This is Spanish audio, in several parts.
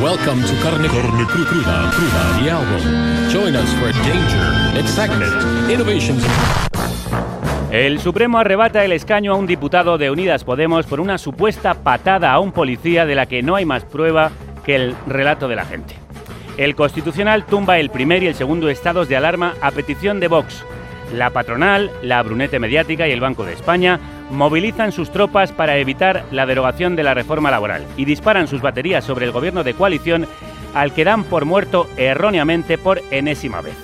Welcome to Carne, the album. Join us for danger, excitement, innovations. El Supremo arrebata el escaño a un diputado de Unidas Podemos por una supuesta patada a un policía de la que no hay más prueba que el relato de la gente. El Constitucional tumba el primer y el segundo estados de alarma a petición de Vox. La patronal, la brunete mediática y el Banco de España movilizan sus tropas para evitar la derogación de la reforma laboral y disparan sus baterías sobre el gobierno de coalición al que dan por muerto erróneamente por enésima vez.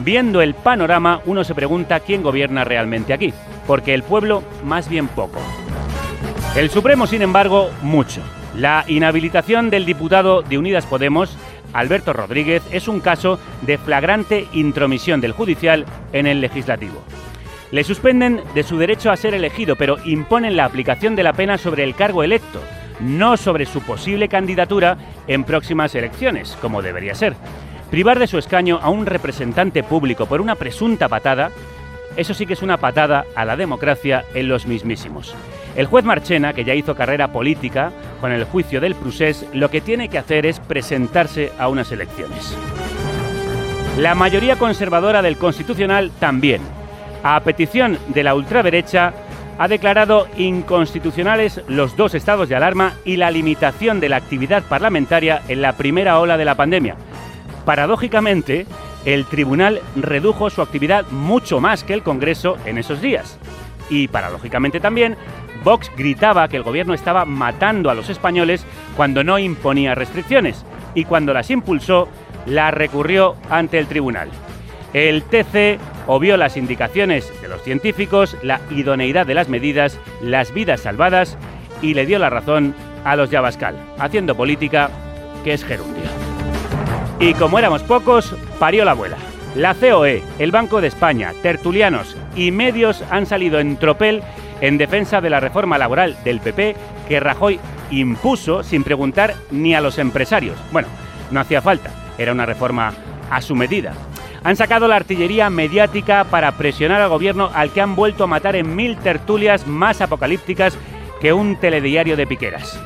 Viendo el panorama, uno se pregunta quién gobierna realmente aquí, porque el pueblo más bien poco. El Supremo, sin embargo, mucho. La inhabilitación del diputado de Unidas Podemos, Alberto Rodríguez, es un caso de flagrante intromisión del judicial en el legislativo. Le suspenden de su derecho a ser elegido, pero imponen la aplicación de la pena sobre el cargo electo, no sobre su posible candidatura en próximas elecciones, como debería ser. Privar de su escaño a un representante público por una presunta patada, eso sí que es una patada a la democracia en los mismísimos. El juez Marchena, que ya hizo carrera política con el juicio del Prusés, lo que tiene que hacer es presentarse a unas elecciones. La mayoría conservadora del Constitucional también. A petición de la ultraderecha, ha declarado inconstitucionales los dos estados de alarma y la limitación de la actividad parlamentaria en la primera ola de la pandemia. Paradójicamente, el tribunal redujo su actividad mucho más que el Congreso en esos días. Y paradójicamente también, Vox gritaba que el gobierno estaba matando a los españoles cuando no imponía restricciones y cuando las impulsó, la recurrió ante el tribunal. El TC obvió las indicaciones de los científicos, la idoneidad de las medidas, las vidas salvadas y le dio la razón a los Yabascal, haciendo política que es gerundio. Y como éramos pocos, parió la abuela. La COE, el Banco de España, tertulianos y medios han salido en tropel en defensa de la reforma laboral del PP que Rajoy impuso sin preguntar ni a los empresarios. Bueno, no hacía falta, era una reforma a su medida. Han sacado la artillería mediática para presionar al gobierno al que han vuelto a matar en mil tertulias más apocalípticas que un telediario de piqueras.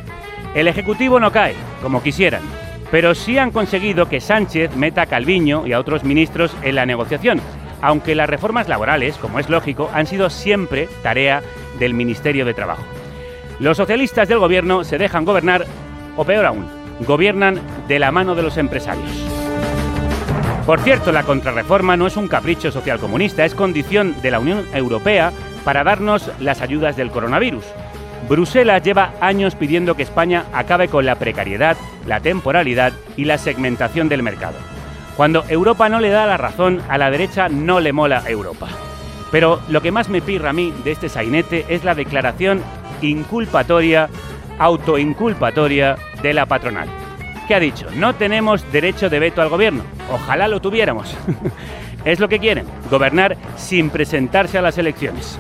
El Ejecutivo no cae, como quisieran, pero sí han conseguido que Sánchez meta a Calviño y a otros ministros en la negociación, aunque las reformas laborales, como es lógico, han sido siempre tarea del Ministerio de Trabajo. Los socialistas del gobierno se dejan gobernar, o peor aún, gobiernan de la mano de los empresarios. Por cierto, la contrarreforma no es un capricho socialcomunista, es condición de la Unión Europea para darnos las ayudas del coronavirus. Bruselas lleva años pidiendo que España acabe con la precariedad, la temporalidad y la segmentación del mercado. Cuando Europa no le da la razón, a la derecha no le mola Europa. Pero lo que más me pirra a mí de este sainete es la declaración inculpatoria, autoinculpatoria de la patronal. ¿Qué ha dicho? No tenemos derecho de veto al gobierno. Ojalá lo tuviéramos. es lo que quieren, gobernar sin presentarse a las elecciones.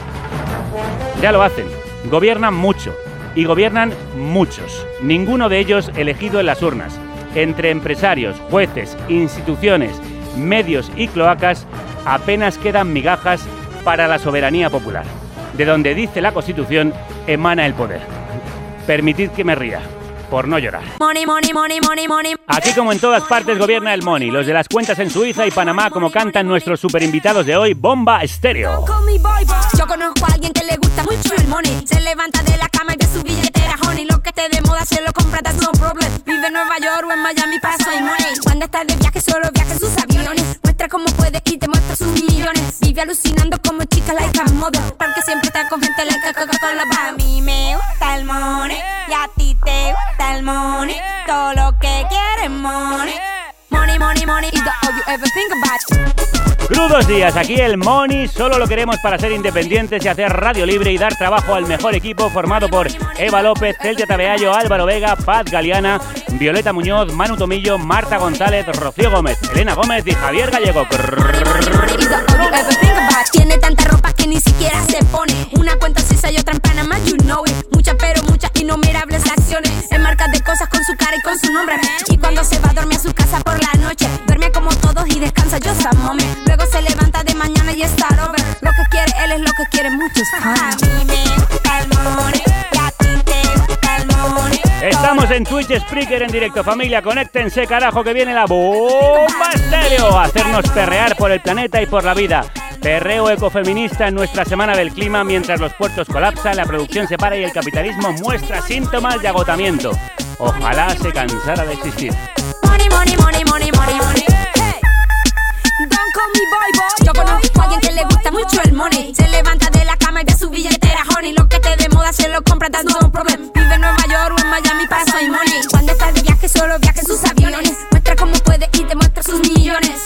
Ya lo hacen, gobiernan mucho y gobiernan muchos, ninguno de ellos elegido en las urnas. Entre empresarios, jueces, instituciones, medios y cloacas apenas quedan migajas para la soberanía popular. De donde dice la Constitución emana el poder. Permitid que me ría, por no llorar. Money, money, money, money, money. Aquí como en todas partes gobierna el money, los de las cuentas en Suiza y Panamá como cantan nuestros super invitados de hoy, Bomba Estéreo. Yo conozco a alguien que le gusta mucho el money. Se levanta de la cama y ve su billetera, honey. Lo que esté de moda se lo compra, that's no problem. Vive en Nueva York o en Miami, paso y money. Cuando está de viaje, solo viaja en sus aviones. Muestra cómo puede y te muestra sus millones. Vive alucinando como chica like a model. Porque siempre está con gente like a Coca-Cola. A mí me gusta el money. Y a ti te gusta el money. Todo lo que quieres money. Money, money, money is the all you ever think about. Menudos días, aquí el Money solo lo queremos para ser independientes y hacer radio libre y dar trabajo al mejor equipo formado por Eva López, Celtia Tabeallo, Álvaro Vega, Paz Galeana, Violeta Muñoz, Manu Tomillo, Marta González, Rocío Gómez, Elena Gómez y Javier Gallego. Tiene tanta ropa que ni siquiera se pone. Una cuenta suiza y otra en Panamá, you know it. Muchas pero muchas innumerables acciones. En marcas de cosas con su cara y con su nombre. Y cuando se va a dormir a su casa por la noche, duerme como todos y descansa yo esa Luego se levanta de mañana y está over. Lo que quiere él es lo que quiere muchos. Estamos en Twitch Spreaker en directo, familia. Conéctense, carajo, que viene la bomba estéreo. A hacernos perrear por el planeta y por la vida. Perreo ecofeminista en nuestra semana del clima mientras los puertos colapsan, la producción se para y el capitalismo muestra síntomas de agotamiento. Ojalá se cansara de existir. Money, money, money, money, money. Hey. Don't call me boy, boy. Yo conozco a alguien que le gusta mucho el money. Se levanta de la cama y ve su billetera, honey. Lo que esté de moda se lo compra, that's no problem. Vive en Nueva York o en Miami para soy money. Cuando está de viaje, solo viaja en sus aviones. Muestra cómo puede y demuestra sus millones.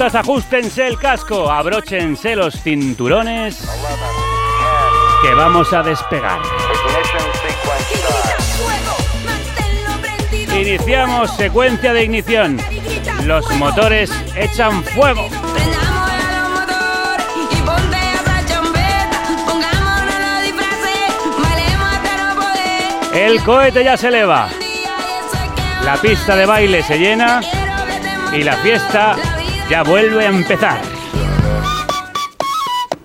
Ajustense el casco, abróchense los cinturones, que vamos a despegar. Iniciamos secuencia de ignición. Los motores echan fuego. El cohete ya se eleva. La pista de baile se llena y la fiesta ya vuelve a empezar.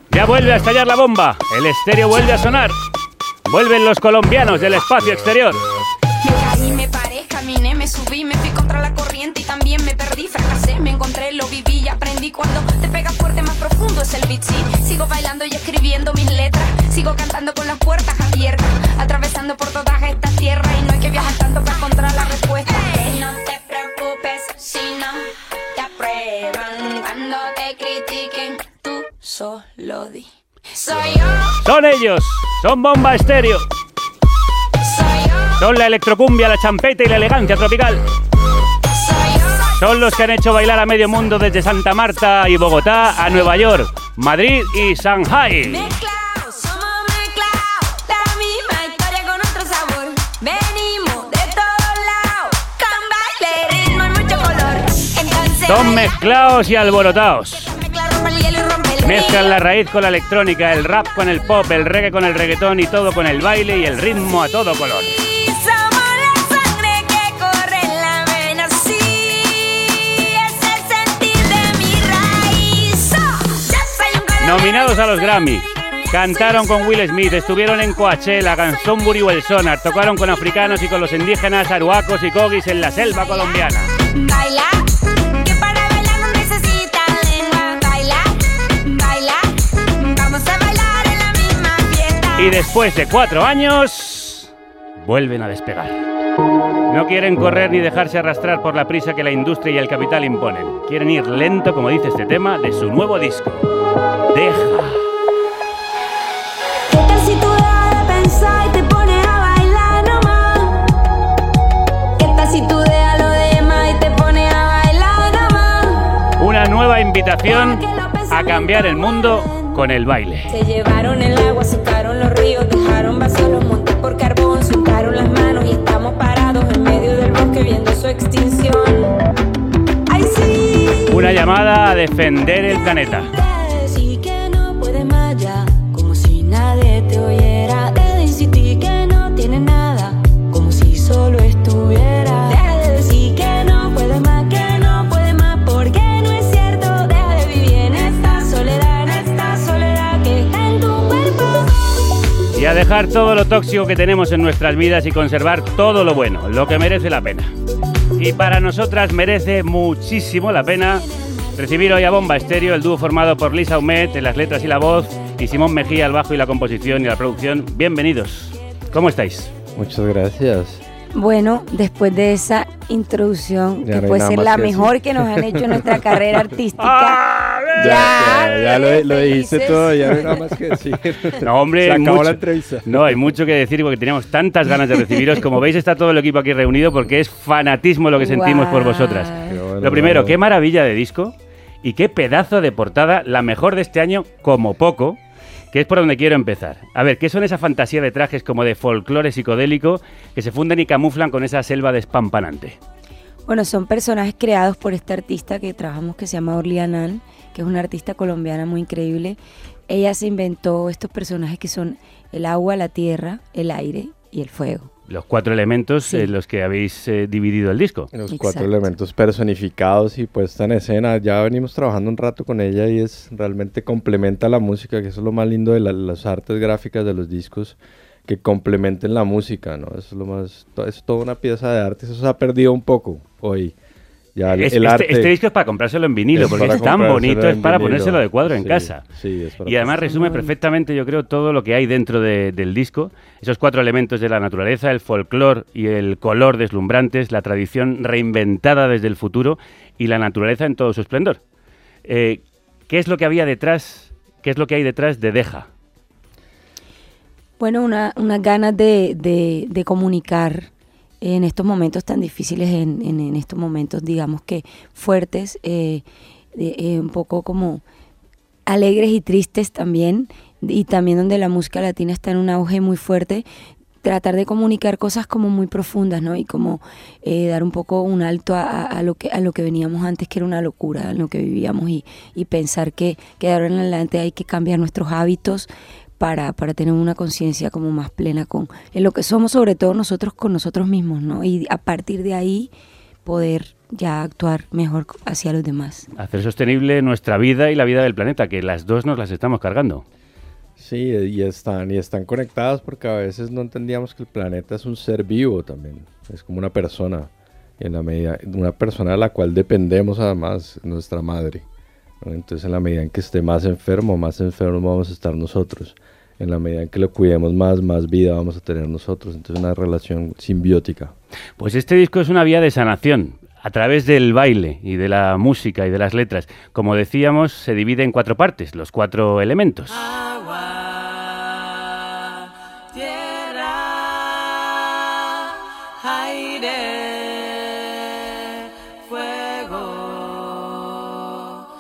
Ya vuelve a estallar la bomba. El estéreo vuelve a sonar. Vuelven los colombianos del espacio exterior. Me caí, me paré, caminé, me subí, me fui contra la corriente y también me perdí, fracasé, me encontré, lo viví y aprendí. Cuando te pega fuerte, más profundo es el beat, sí. Sigo bailando y escribiendo mis letras, sigo cantando con las puertas abiertas, atravesando por todas Son ellos. Son bomba estéreo. Son la electrocumbia, la champeta y la elegancia tropical. Son los que han hecho bailar a medio mundo desde Santa Marta y Bogotá a Nueva York, Madrid y Shanghai. Son mezclados y alborotados. Mezclan la raíz con la electrónica, el rap con el pop, el reggae con el reggaetón y todo con el baile y el ritmo a todo color. Y somos la sangre que corre en la vena, sí. Es el sentir de mi raíz. Yo soy un colombiano. Nominados a los Grammy. Cantaron con Will Smith, estuvieron en Coachella, Canzonbury o el Sonar, tocaron con africanos y con los indígenas aruacos y cogis en la selva colombiana. Baila, Y después de cuatro años, vuelven a despegar. No quieren correr ni dejarse arrastrar por la prisa que la industria y el capital imponen. Quieren ir lento, como dice este tema, de su nuevo disco. Deja. ¿Qué tal si tú dejas de pensar y te pones a a nueva invitación a cambiar el mundo con el baile. Se llevaron el agua, secaron los ríos, vacíos los montes por carbón, soltaron las manos y estamos parados en medio del bosque viendo su extinción. ¡Ay, sí! Una llamada a defender el planeta. Dejar todo lo tóxico que tenemos en nuestras vidas y conservar todo lo bueno, lo que merece la pena. Y para nosotras merece muchísimo la pena recibir hoy a Bomba Estéreo, el dúo formado por Lisa Humet en las letras y la voz, y Simón Mejía al bajo y la composición y la producción. Bienvenidos. ¿Cómo estáis? Muchas gracias. Bueno, después de esa introducción, Ya que no puede ser la que mejor que nos han hecho en nuestra carrera artística. ¡Ah! Ya, ya, ya lo, lo dijiste todo, ya no hay nada más que decir. No, hombre, Se acabó mucho- la entrevista. No, hay mucho que decir porque teníamos tantas ganas de recibiros. Como veis, está todo el equipo aquí reunido porque es fanatismo lo que sentimos por vosotras. Bueno, Lo primero, bravo. qué maravilla de disco y qué pedazo de portada, la mejor de este año como poco, que es por donde quiero empezar. A ver, ¿qué son esa fantasía de trajes como de folclore psicodélico que se funden y camuflan con esa selva despampanante? Bueno, son personajes creados por esta artista que trabajamos que se llama Orly Annan, que es una artista colombiana muy increíble. Ella se inventó estos personajes que son el agua, la tierra, el aire y el fuego. Los cuatro elementos Sí. en los que habéis eh, dividido el disco. Los Exacto. cuatro elementos personificados y puesta en escena. Ya venimos trabajando un rato con ella y es realmente complementa la música, que eso es lo más lindo de la- las artes gráficas de los discos, que complementen la música, ¿no? Eso es lo más, to- es toda una pieza de arte. Eso se ha perdido un poco hoy. Ya el, Es- el este, arte este disco es para comprárselo en vinilo, es porque es tan bonito, es para vinilo. ponérselo de cuadro en Sí, casa. sí, es para Y además resume perfectamente, yo creo, todo lo que hay dentro de- del disco. Esos cuatro elementos de la naturaleza, el folclore y el color deslumbrantes, la tradición reinventada desde el futuro y la naturaleza en todo su esplendor. Eh, ¿Qué es lo que había detrás? ¿Qué es lo que hay detrás de Deja? Bueno, una- unas ganas de, de- de comunicar en estos momentos tan difíciles, en, en- estos momentos, digamos que fuertes, eh, eh, un poco como alegres y tristes también, y también donde la música latina está en un auge muy fuerte, tratar de comunicar cosas como muy profundas, ¿no? Y como eh, dar un poco un alto a lo que a lo que veníamos antes, que era una locura, en lo que vivíamos, y, y pensar que, que de ahora en adelante hay que cambiar nuestros hábitos para, para tener una conciencia como más plena con en lo que somos, sobre todo nosotros con nosotros mismos, ¿no? Y a partir de ahí poder ya actuar mejor hacia los demás. Hacer sostenible nuestra vida y la vida del planeta, que las dos nos las estamos cargando. Sí, y están, y están conectadas porque a veces no entendíamos que el planeta es un ser vivo también. Es como una persona. En la medida, una persona de la cual dependemos además, nuestra madre. Entonces en la medida en que esté más enfermo, más enfermos vamos a estar nosotros. En la medida en que lo cuidemos más, más vida vamos a tener nosotros. Entonces una relación simbiótica. Pues este disco es una vía de sanación a través del baile y de la música y de las letras. Como decíamos, se divide en cuatro partes, los cuatro elementos.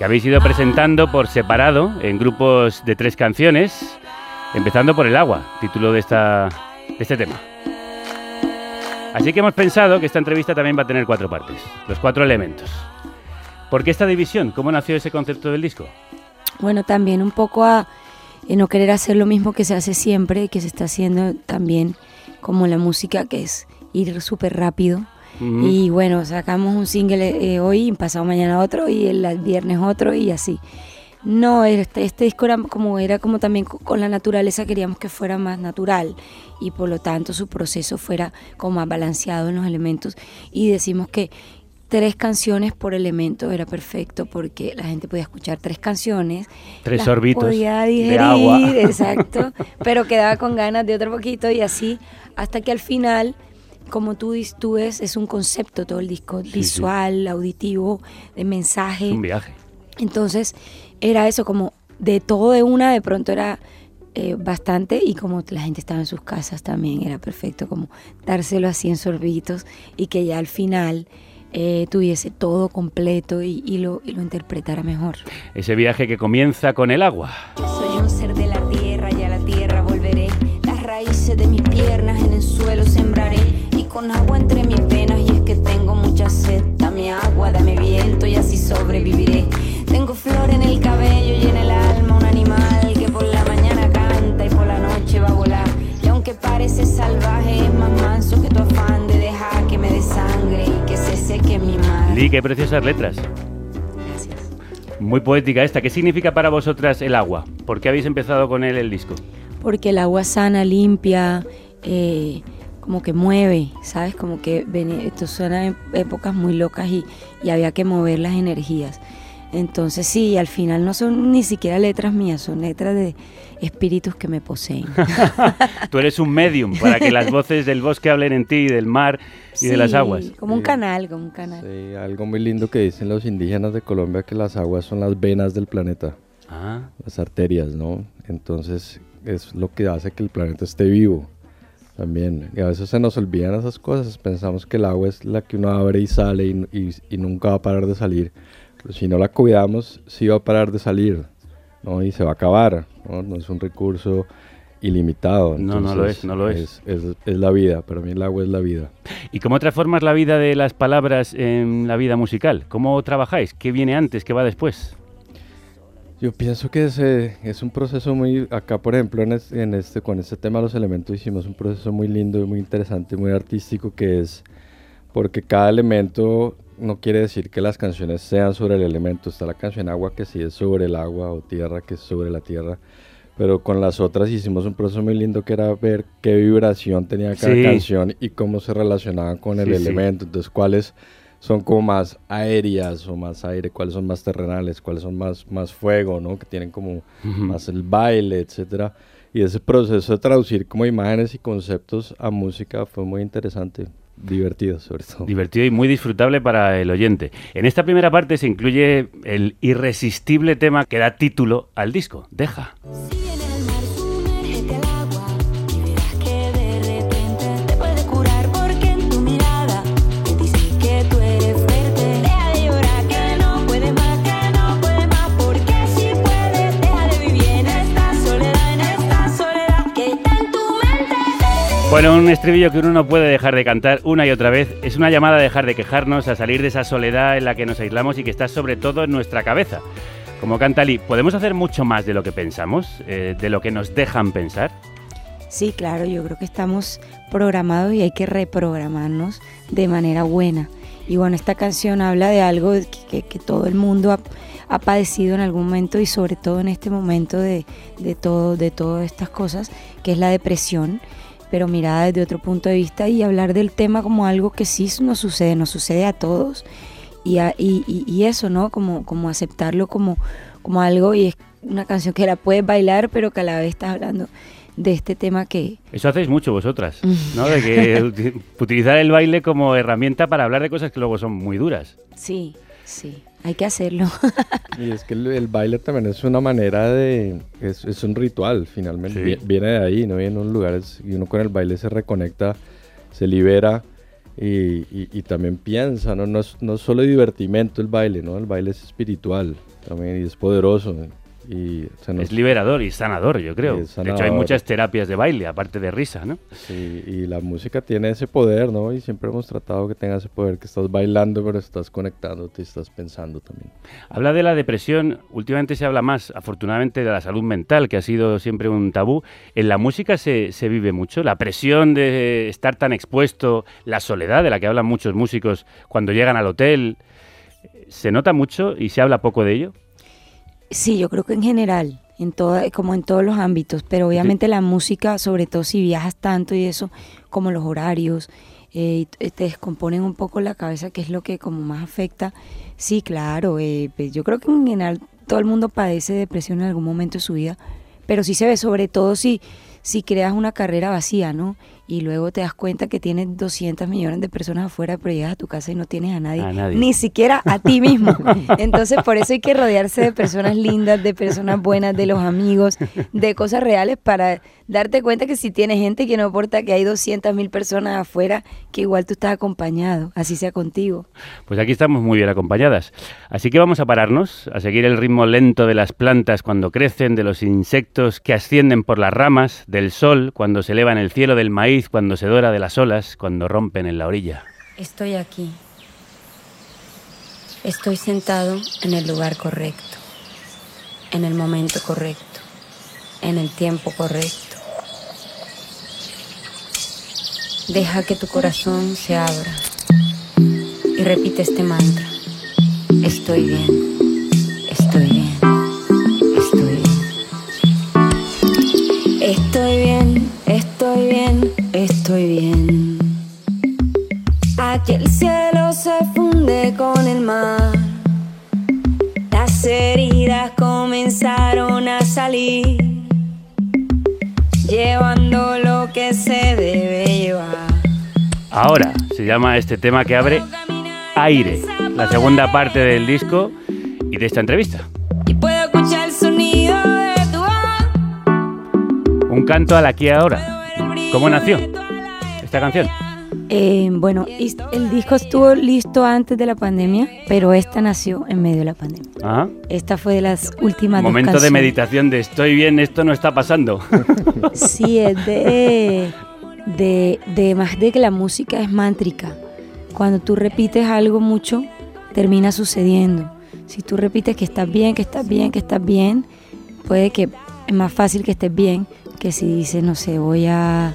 Habéis ido presentando por separado en grupos de tres canciones, empezando por El agua, título de, esta, de este tema. Así que hemos pensado que esta entrevista también va a tener cuatro partes, los cuatro elementos. ¿Por qué esta división? ¿Cómo nació ese concepto del disco? Bueno, también un poco a eh, no querer hacer lo mismo que se hace siempre, que se está haciendo también como la música, que es ir súper rápido. Y bueno, sacamos un single eh, hoy, pasado mañana otro y el, viernes otro y así. No, este, este disco era como, era como también co- con la naturaleza, queríamos que fuera más natural y por lo tanto su proceso fuera como más balanceado en los elementos. Y decimos que tres canciones por elemento era perfecto porque la gente podía escuchar tres canciones. Tres las sorbitos podía de digerir, agua. exacto, pero quedaba con ganas de otro poquito y así hasta que al final como tú, tú ves, es un concepto todo el disco, sí. visual, auditivo, de mensaje. Es un viaje. Entonces era eso, como de todo de una, de pronto era eh, bastante y como la gente estaba en sus casas también era perfecto, como dárselo así en sorbitos y que ya al final eh, tuviese todo completo y, y lo, y lo interpretara mejor. Ese viaje que comienza con el agua. Soy un ser de la Lee, qué preciosas letras. Gracias. Muy poética esta. ¿Qué significa para vosotras el agua? ¿Por qué habéis empezado con él el disco? porque el agua sana, limpia, eh, como que mueve, ¿sabes? Como que ven- esto suena en épocas muy locas y, y había que mover las energías. Entonces sí, al final no son ni siquiera letras mías, son letras de espíritus que me poseen. Tú eres un medium para que las voces del bosque hablen en ti, del mar y de las Sí, aguas. Como un canal, como un canal. Sí, algo muy lindo que dicen los indígenas de Colombia, que las aguas son las venas del planeta, Ah, las arterias, ¿no? Entonces es lo que hace que el planeta esté vivo también. Y a veces se nos olvidan esas cosas, pensamos que el agua es la que uno abre y sale y, y- y nunca va a parar de salir. Pero si no la cuidamos, sí va a parar de salir, ¿no? Y se va a acabar, ¿no? No es un recurso ilimitado. No, no lo entonces es, no lo es. Es, es- es la vida, para mí el agua es la vida. ¿Y cómo transformas la vida de las palabras en la vida musical? ¿Cómo trabajáis? ¿Qué viene antes? ¿Qué va después? Yo pienso que es, eh, es un proceso muy, acá por ejemplo en este, en este, con este tema de los elementos hicimos un proceso muy lindo muy interesante, muy artístico que es porque cada elemento no quiere decir que las canciones sean sobre el elemento, está la canción agua que sí es sobre el agua o tierra que es sobre la tierra, pero con las otras hicimos un proceso muy lindo que era ver qué vibración tenía cada Sí. canción y cómo se relacionaban con el Sí, sí. elemento, entonces cuáles son como más aéreas o más aire, cuáles son más terrenales, cuáles son más, más fuego, ¿no? Que tienen como más el baile, etcétera. Y ese proceso de traducir como imágenes y conceptos a música fue muy interesante, divertido sobre todo. Divertido y muy disfrutable para el oyente. En esta primera parte se incluye el irresistible tema que da título al disco, Deja. Bueno, un estribillo que uno no puede dejar de cantar una y otra vez. Es una llamada a dejar de quejarnos, a salir de esa soledad en la que nos aislamos y que está sobre todo en nuestra cabeza. Como canta Lee, ¿podemos hacer mucho más de lo que pensamos? Eh, ¿De lo que nos dejan pensar? Sí, claro, yo creo que estamos programados y hay que reprogramarnos de manera buena. Y bueno, esta canción habla de algo que, todo el mundo ha, ha padecido en algún momento y sobre todo en este momento de, de todo, de todas estas cosas, que es la depresión, pero mirada desde otro punto de vista y hablar del tema como algo que sí nos sucede, nos sucede a todos. Y, a- y- y- y eso, ¿no? Como, como aceptarlo como, como algo y es una canción que la puedes bailar, pero que a la vez estás hablando de este tema que, Eso hacéis mucho vosotras, ¿no? De que uti- utilizar el baile como herramienta para hablar de cosas que luego son muy duras. sí, sí, hay que hacerlo. Y es que el, el baile también es una manera de... Es, es un ritual, finalmente. Sí. Viene de ahí, ¿no? Viene de un lugar es- y uno con el baile se reconecta, se libera y, y- y también piensa, ¿no? No es, no es solo divertimento el baile, ¿no? El baile es espiritual también y es poderoso. Y nos- Es liberador y sanador, yo creo. Es De hecho, hay sanador. muchas terapias de baile, aparte de risa, ¿no? Sí, y la música tiene ese poder, ¿no? Y siempre hemos tratado que tenga ese poder, que estás bailando, pero estás conectándote y estás pensando también. Habla de la depresión, últimamente se habla más, afortunadamente, de la salud mental, que ha sido siempre un tabú. En la música se, se vive mucho, la presión de estar tan expuesto, la soledad de la que hablan muchos músicos cuando llegan al hotel. ¿Se nota mucho y se habla poco de ello? Sí, yo creo que en general, en toda, como en todos los ámbitos, pero obviamente la música, sobre todo si viajas tanto y eso, como los horarios, eh, te descomponen un poco la cabeza, que es lo que como más afecta. Sí, claro, eh, pues yo creo que en general todo el mundo padece depresión en algún momento de su vida, pero sí se ve sobre todo si, si creas una carrera vacía, ¿no? Y luego te das cuenta que tienes 200 millones de personas afuera, pero llegas a tu casa y no tienes a nadie, A nadie. ni siquiera a ti mismo. Entonces, por eso hay que rodearse de personas lindas, de personas buenas, de los amigos, de cosas reales para darte cuenta que si tienes gente que no importa que hay 200 mil personas afuera, que igual tú estás acompañado, así sea contigo. Pues aquí estamos muy bien acompañadas. Así que vamos a pararnos, a seguir el ritmo lento de las plantas cuando crecen, de los insectos que ascienden por las ramas, del sol cuando se eleva en el cielo, del maíz cuando se dora de las olas, cuando rompen en la orilla. Estoy aquí. Estoy sentado en el lugar correcto, en el momento correcto, en el tiempo correcto. Deja que tu corazón se abra y repite este mantra. Estoy bien, estoy bien, Estoy bien, estoy bien, estoy bien. Aquí el cielo se funde con el mar. La Las heridas comenzaron a salir, llevando lo que se debe llevar. Ahora se llama este tema que abre Aire, la segunda parte del disco y de esta entrevista. Un canto al aquí y ahora. ¿Cómo nació esta canción? Eh, bueno, el disco estuvo listo antes de la pandemia, pero esta nació en medio de la pandemia. Ajá. Esta fue de las últimas dos Momento de canciones. meditación de estoy bien, esto no está pasando. Sí, es de, de, de más de que la música es mántrica. Cuando tú repites algo mucho, termina sucediendo. Si tú repites que estás bien, que estás bien, que estás bien, puede que es más fácil que estés bien que si dices, no sé, voy a...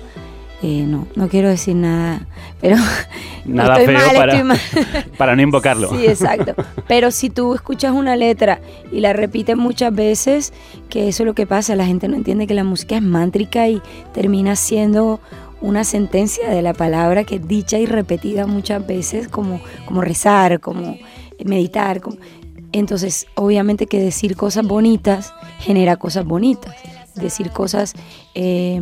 eh, no, no quiero decir nada, pero Nada estoy feo mal, para, estoy mal. para no invocarlo. Sí, exacto. Pero si tú escuchas una letra y la repites muchas veces, que eso es lo que pasa, la gente no entiende que la música es mántrica y termina siendo una sentencia de la palabra que es dicha y repetida muchas veces, como, como rezar, como meditar. como- Entonces, obviamente que decir cosas bonitas genera cosas bonitas. Decir cosas eh,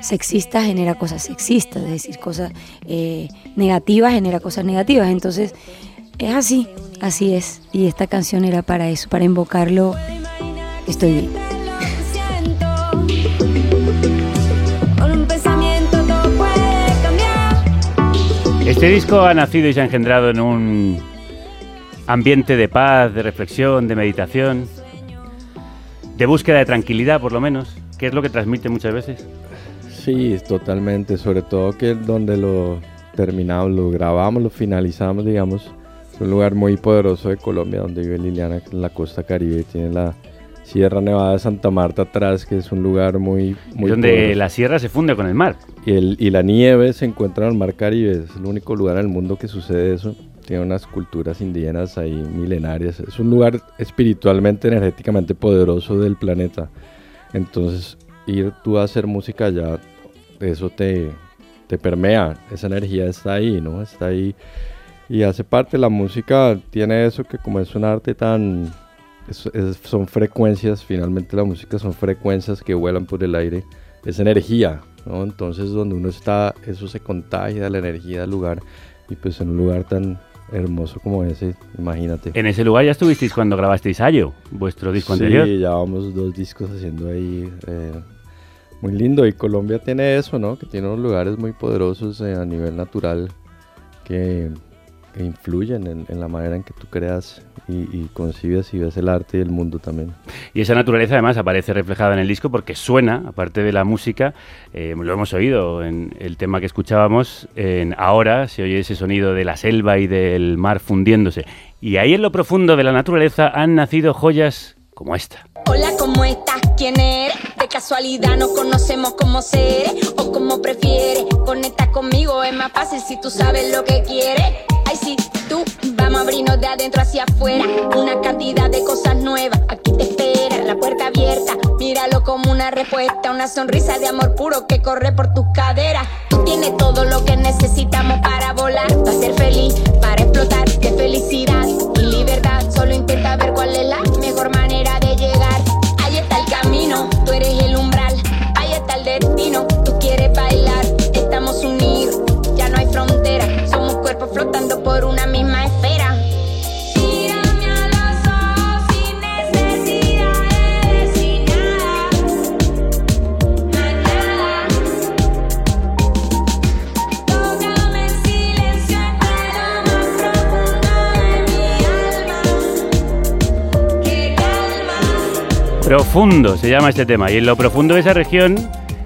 sexistas genera cosas sexistas, decir cosas eh, negativas genera cosas negativas. Entonces, es así, así es. Y esta canción era para eso, para invocarlo. Estoy bien. Este disco ha nacido y se ha engendrado en un ambiente de paz, de reflexión, de meditación, de búsqueda de tranquilidad, por lo menos, que es lo que transmite muchas veces. Sí, totalmente. Sobre todo que donde lo terminamos, lo grabamos, lo finalizamos, digamos. Es un lugar muy poderoso de Colombia, donde vive Liliana, es la costa caribe. Tiene la Sierra Nevada de Santa Marta atrás, que es un lugar muy, muy donde poderoso. la sierra se funde con el mar. Y, el- y la nieve se encuentra en el mar Caribe. Es el único lugar en el mundo que sucede eso. Tiene unas culturas indígenas ahí milenarias. Es un lugar espiritualmente, energéticamente poderoso del planeta. Entonces, ir tú a hacer música allá, eso te, te permea. Esa energía está ahí, ¿no? Está ahí. Y hace parte, la música tiene eso que como es un arte tan... es- es- son frecuencias, finalmente la música son frecuencias que vuelan por el aire. Es energía, ¿no? Entonces donde uno está, eso se contagia, la energía del lugar. Y pues en un lugar tan hermoso como ese, imagínate. En ese lugar ya estuvisteis cuando grabasteis Ayo, vuestro disco anterior. Sí, ya vamos dos discos haciendo ahí. eh, muy lindo. Y Colombia tiene eso, ¿no? Que tiene unos lugares muy poderosos eh, a nivel natural que, que influyen en, en la manera en que tú creas y, y concibes y ves el arte y el mundo también. Y esa naturaleza además aparece reflejada en el disco porque suena, aparte de la música, eh, lo hemos oído en el tema que escuchábamos, en ahora se oye ese sonido de la selva y del mar fundiéndose. Y ahí en lo profundo de la naturaleza han nacido joyas como esta. Hola, ¿cómo estás? ¿Quién eres? De casualidad no conocemos cómo ser o cómo prefieres. Conecta conmigo, es más fácil si tú sabes lo que quieres. Ay, sí, tú, vamos de adentro hacia afuera. Una cantidad de cosas nuevas, aquí te espera, la puerta abierta. Míralo como una respuesta, una sonrisa de amor puro que corre por tus caderas. Tú tienes todo lo que necesitamos para volar, para ser feliz, para explotar de felicidad y libertad. Solo intenta ver cuál es la mejor manera Profundo se llama este tema. Y en lo profundo de esa región,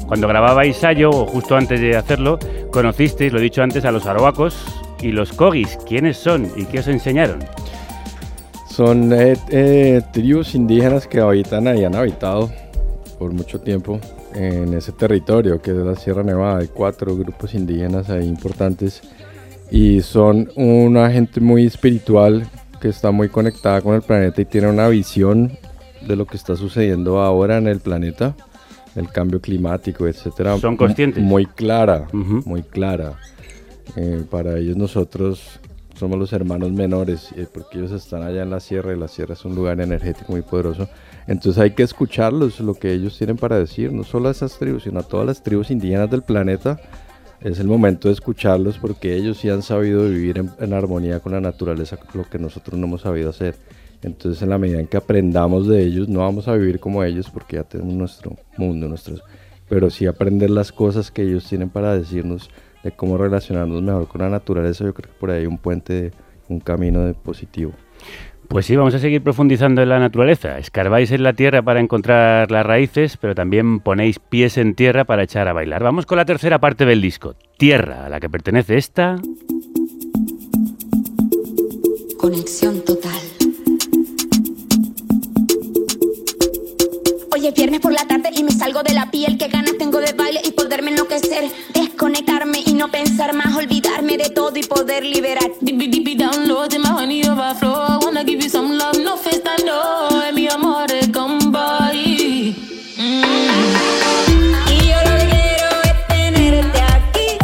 cuando grababais Ayo, o justo antes de hacerlo, conocisteis, lo he dicho antes, a los arhuacos y los cogis. ¿Quiénes son y qué os enseñaron? Son eh, eh, tribus indígenas que habitan ahí, han habitado por mucho tiempo en ese territorio que es la Sierra Nevada. Hay cuatro grupos indígenas ahí importantes y son una gente muy espiritual que está muy conectada con el planeta y tiene una visión de lo que está sucediendo ahora en el planeta, el cambio climático, etcétera. ¿Son conscientes? Muy clara, Ujú. muy clara. Eh, para ellos nosotros somos los hermanos menores, eh, porque ellos están allá en la sierra y la sierra es un lugar energético muy poderoso. Entonces hay que escucharlos, lo que ellos tienen para decir, no solo a esas tribus, sino a todas las tribus indígenas del planeta. Es el momento de escucharlos porque ellos sí han sabido vivir en, en armonía con la naturaleza, lo que nosotros no hemos sabido hacer. Entonces en la medida en que aprendamos de ellos, no vamos a vivir como ellos porque ya tenemos nuestro mundo, nuestros, pero sí aprender las cosas que ellos tienen para decirnos de cómo relacionarnos mejor con la naturaleza. Yo creo que por ahí hay un puente, un camino de positivo. Pues sí, vamos a seguir profundizando en la naturaleza. Escarbáis en la tierra para encontrar las raíces, pero también ponéis pies en tierra para echar a bailar. Vamos con la tercera parte del disco, Tierra, a la que pertenece esta... Conexión total. Hoy es viernes por la tarde y me salgo de la piel. Que ganas tengo de baile y poderme enloquecer. Desconectarme y no pensar más. Olvidarme de todo y poder liberar. Deep, deep, deep down low, my honey overflow. I wanna give you some love, no face no. Mi amore con body. Y yo lo que quiero es tenerte aquí.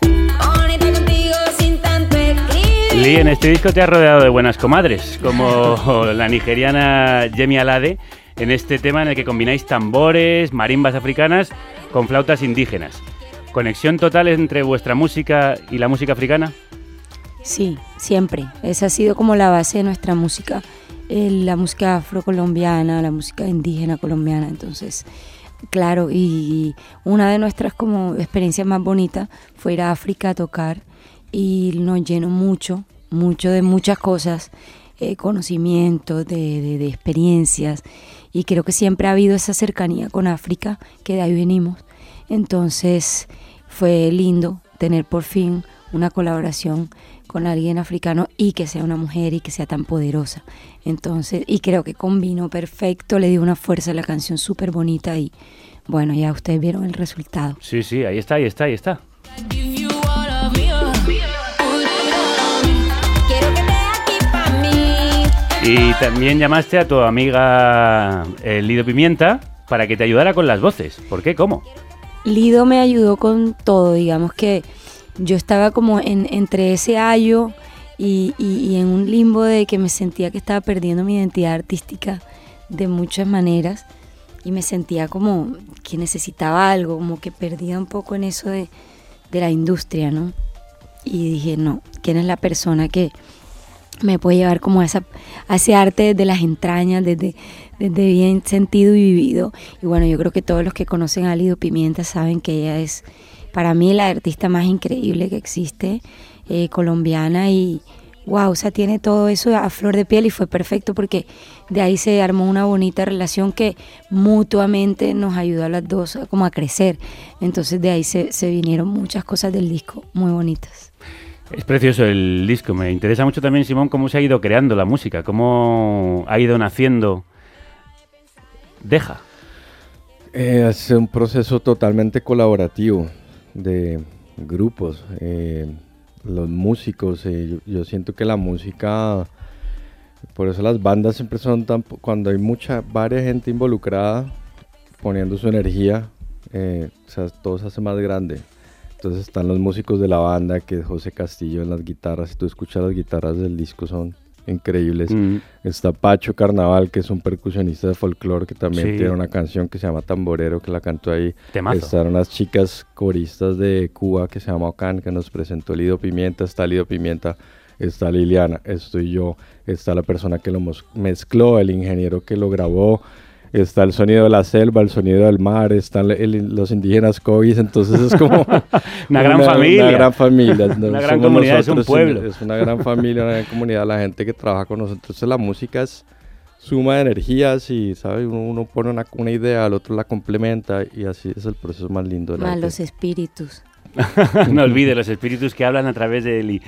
Bonita contigo sin tanto escribir. Lee, en este disco te has rodeado de buenas comadres, como la nigeriana Yemi Alade, en este tema en el que combináis tambores, marimbas africanas con flautas indígenas. ¿Conexión total entre vuestra música y la música africana? Sí, siempre. Esa ha sido como la base de nuestra música. eh, la música afrocolombiana, la música indígena colombiana. Entonces, claro, y una de nuestras como experiencias más bonitas fue ir a África a tocar y nos llenó mucho, mucho de muchas cosas, eh, conocimientos, de, experiencias. Y creo que siempre ha habido esa cercanía con África, que de ahí venimos. Entonces fue lindo tener por fin una colaboración con alguien africano y que sea una mujer y que sea tan poderosa. Entonces, y creo que combinó perfecto, le dio una fuerza a la canción súper bonita y bueno, ya ustedes vieron el resultado. Sí, sí, ahí está, ahí está, ahí está. Y también llamaste a tu amiga eh, Lido Pimienta para que te ayudara con las voces. ¿Por qué? ¿Cómo? Lido me ayudó con todo, digamos que yo estaba como en, entre ese ayo y, en un limbo de que me sentía que estaba perdiendo mi identidad artística de muchas maneras y me sentía como que necesitaba algo, como que perdía un poco en eso de, de la industria, ¿no? Y dije, no, ¿quién es la persona que me puede llevar como a, esa, ese arte desde las entrañas, desde, desde bien sentido y vivido. Y bueno, yo creo que todos los que conocen a Lido Pimienta saben que ella es para mí la artista más increíble que existe, eh, colombiana y wow, o sea, tiene todo eso a flor de piel y fue perfecto porque de ahí se armó una bonita relación que mutuamente nos ayudó a las dos como a crecer. Entonces de ahí se, se vinieron muchas cosas del disco muy bonitas. Es precioso el disco. Me interesa mucho también, Simón, cómo se ha ido creando la música, cómo ha ido naciendo. Deja. Eh, es un proceso totalmente colaborativo de grupos. eh, los músicos, eh, yo, siento que la música, por eso las bandas siempre son tan, cuando hay mucha, varias gente involucrada poniendo su energía, todo se hace más grande. Entonces están los músicos de la banda, que es José Castillo en las guitarras, si tú escuchas las guitarras del disco son increíbles. Mm. Está Pacho Carnaval, que es un percusionista de folclore que también Sí. tiene una canción que se llama Tamborero, que la cantó ahí. Temazo. Están unas chicas coristas de Cuba que se llama Ocan, que nos presentó Lido Pimienta. Está Lido Pimienta, está Liliana, estoy yo, está la persona que lo mezcló, el ingeniero que lo grabó. Está el sonido de la selva, el sonido del mar, están el- los indígenas cobis, entonces es como Una gran familia. Una gran familia. no Una gran somos comunidad, es un nosotros, pueblo. Es una gran familia, una gran comunidad, la gente que trabaja con nosotros. Entonces la música es suma de energías y, ¿sabes? Uno, uno pone una, una idea, el otro la complementa y así es el proceso más lindo. del Más arte. los espíritus. no olvide los espíritus que hablan a través de Eli.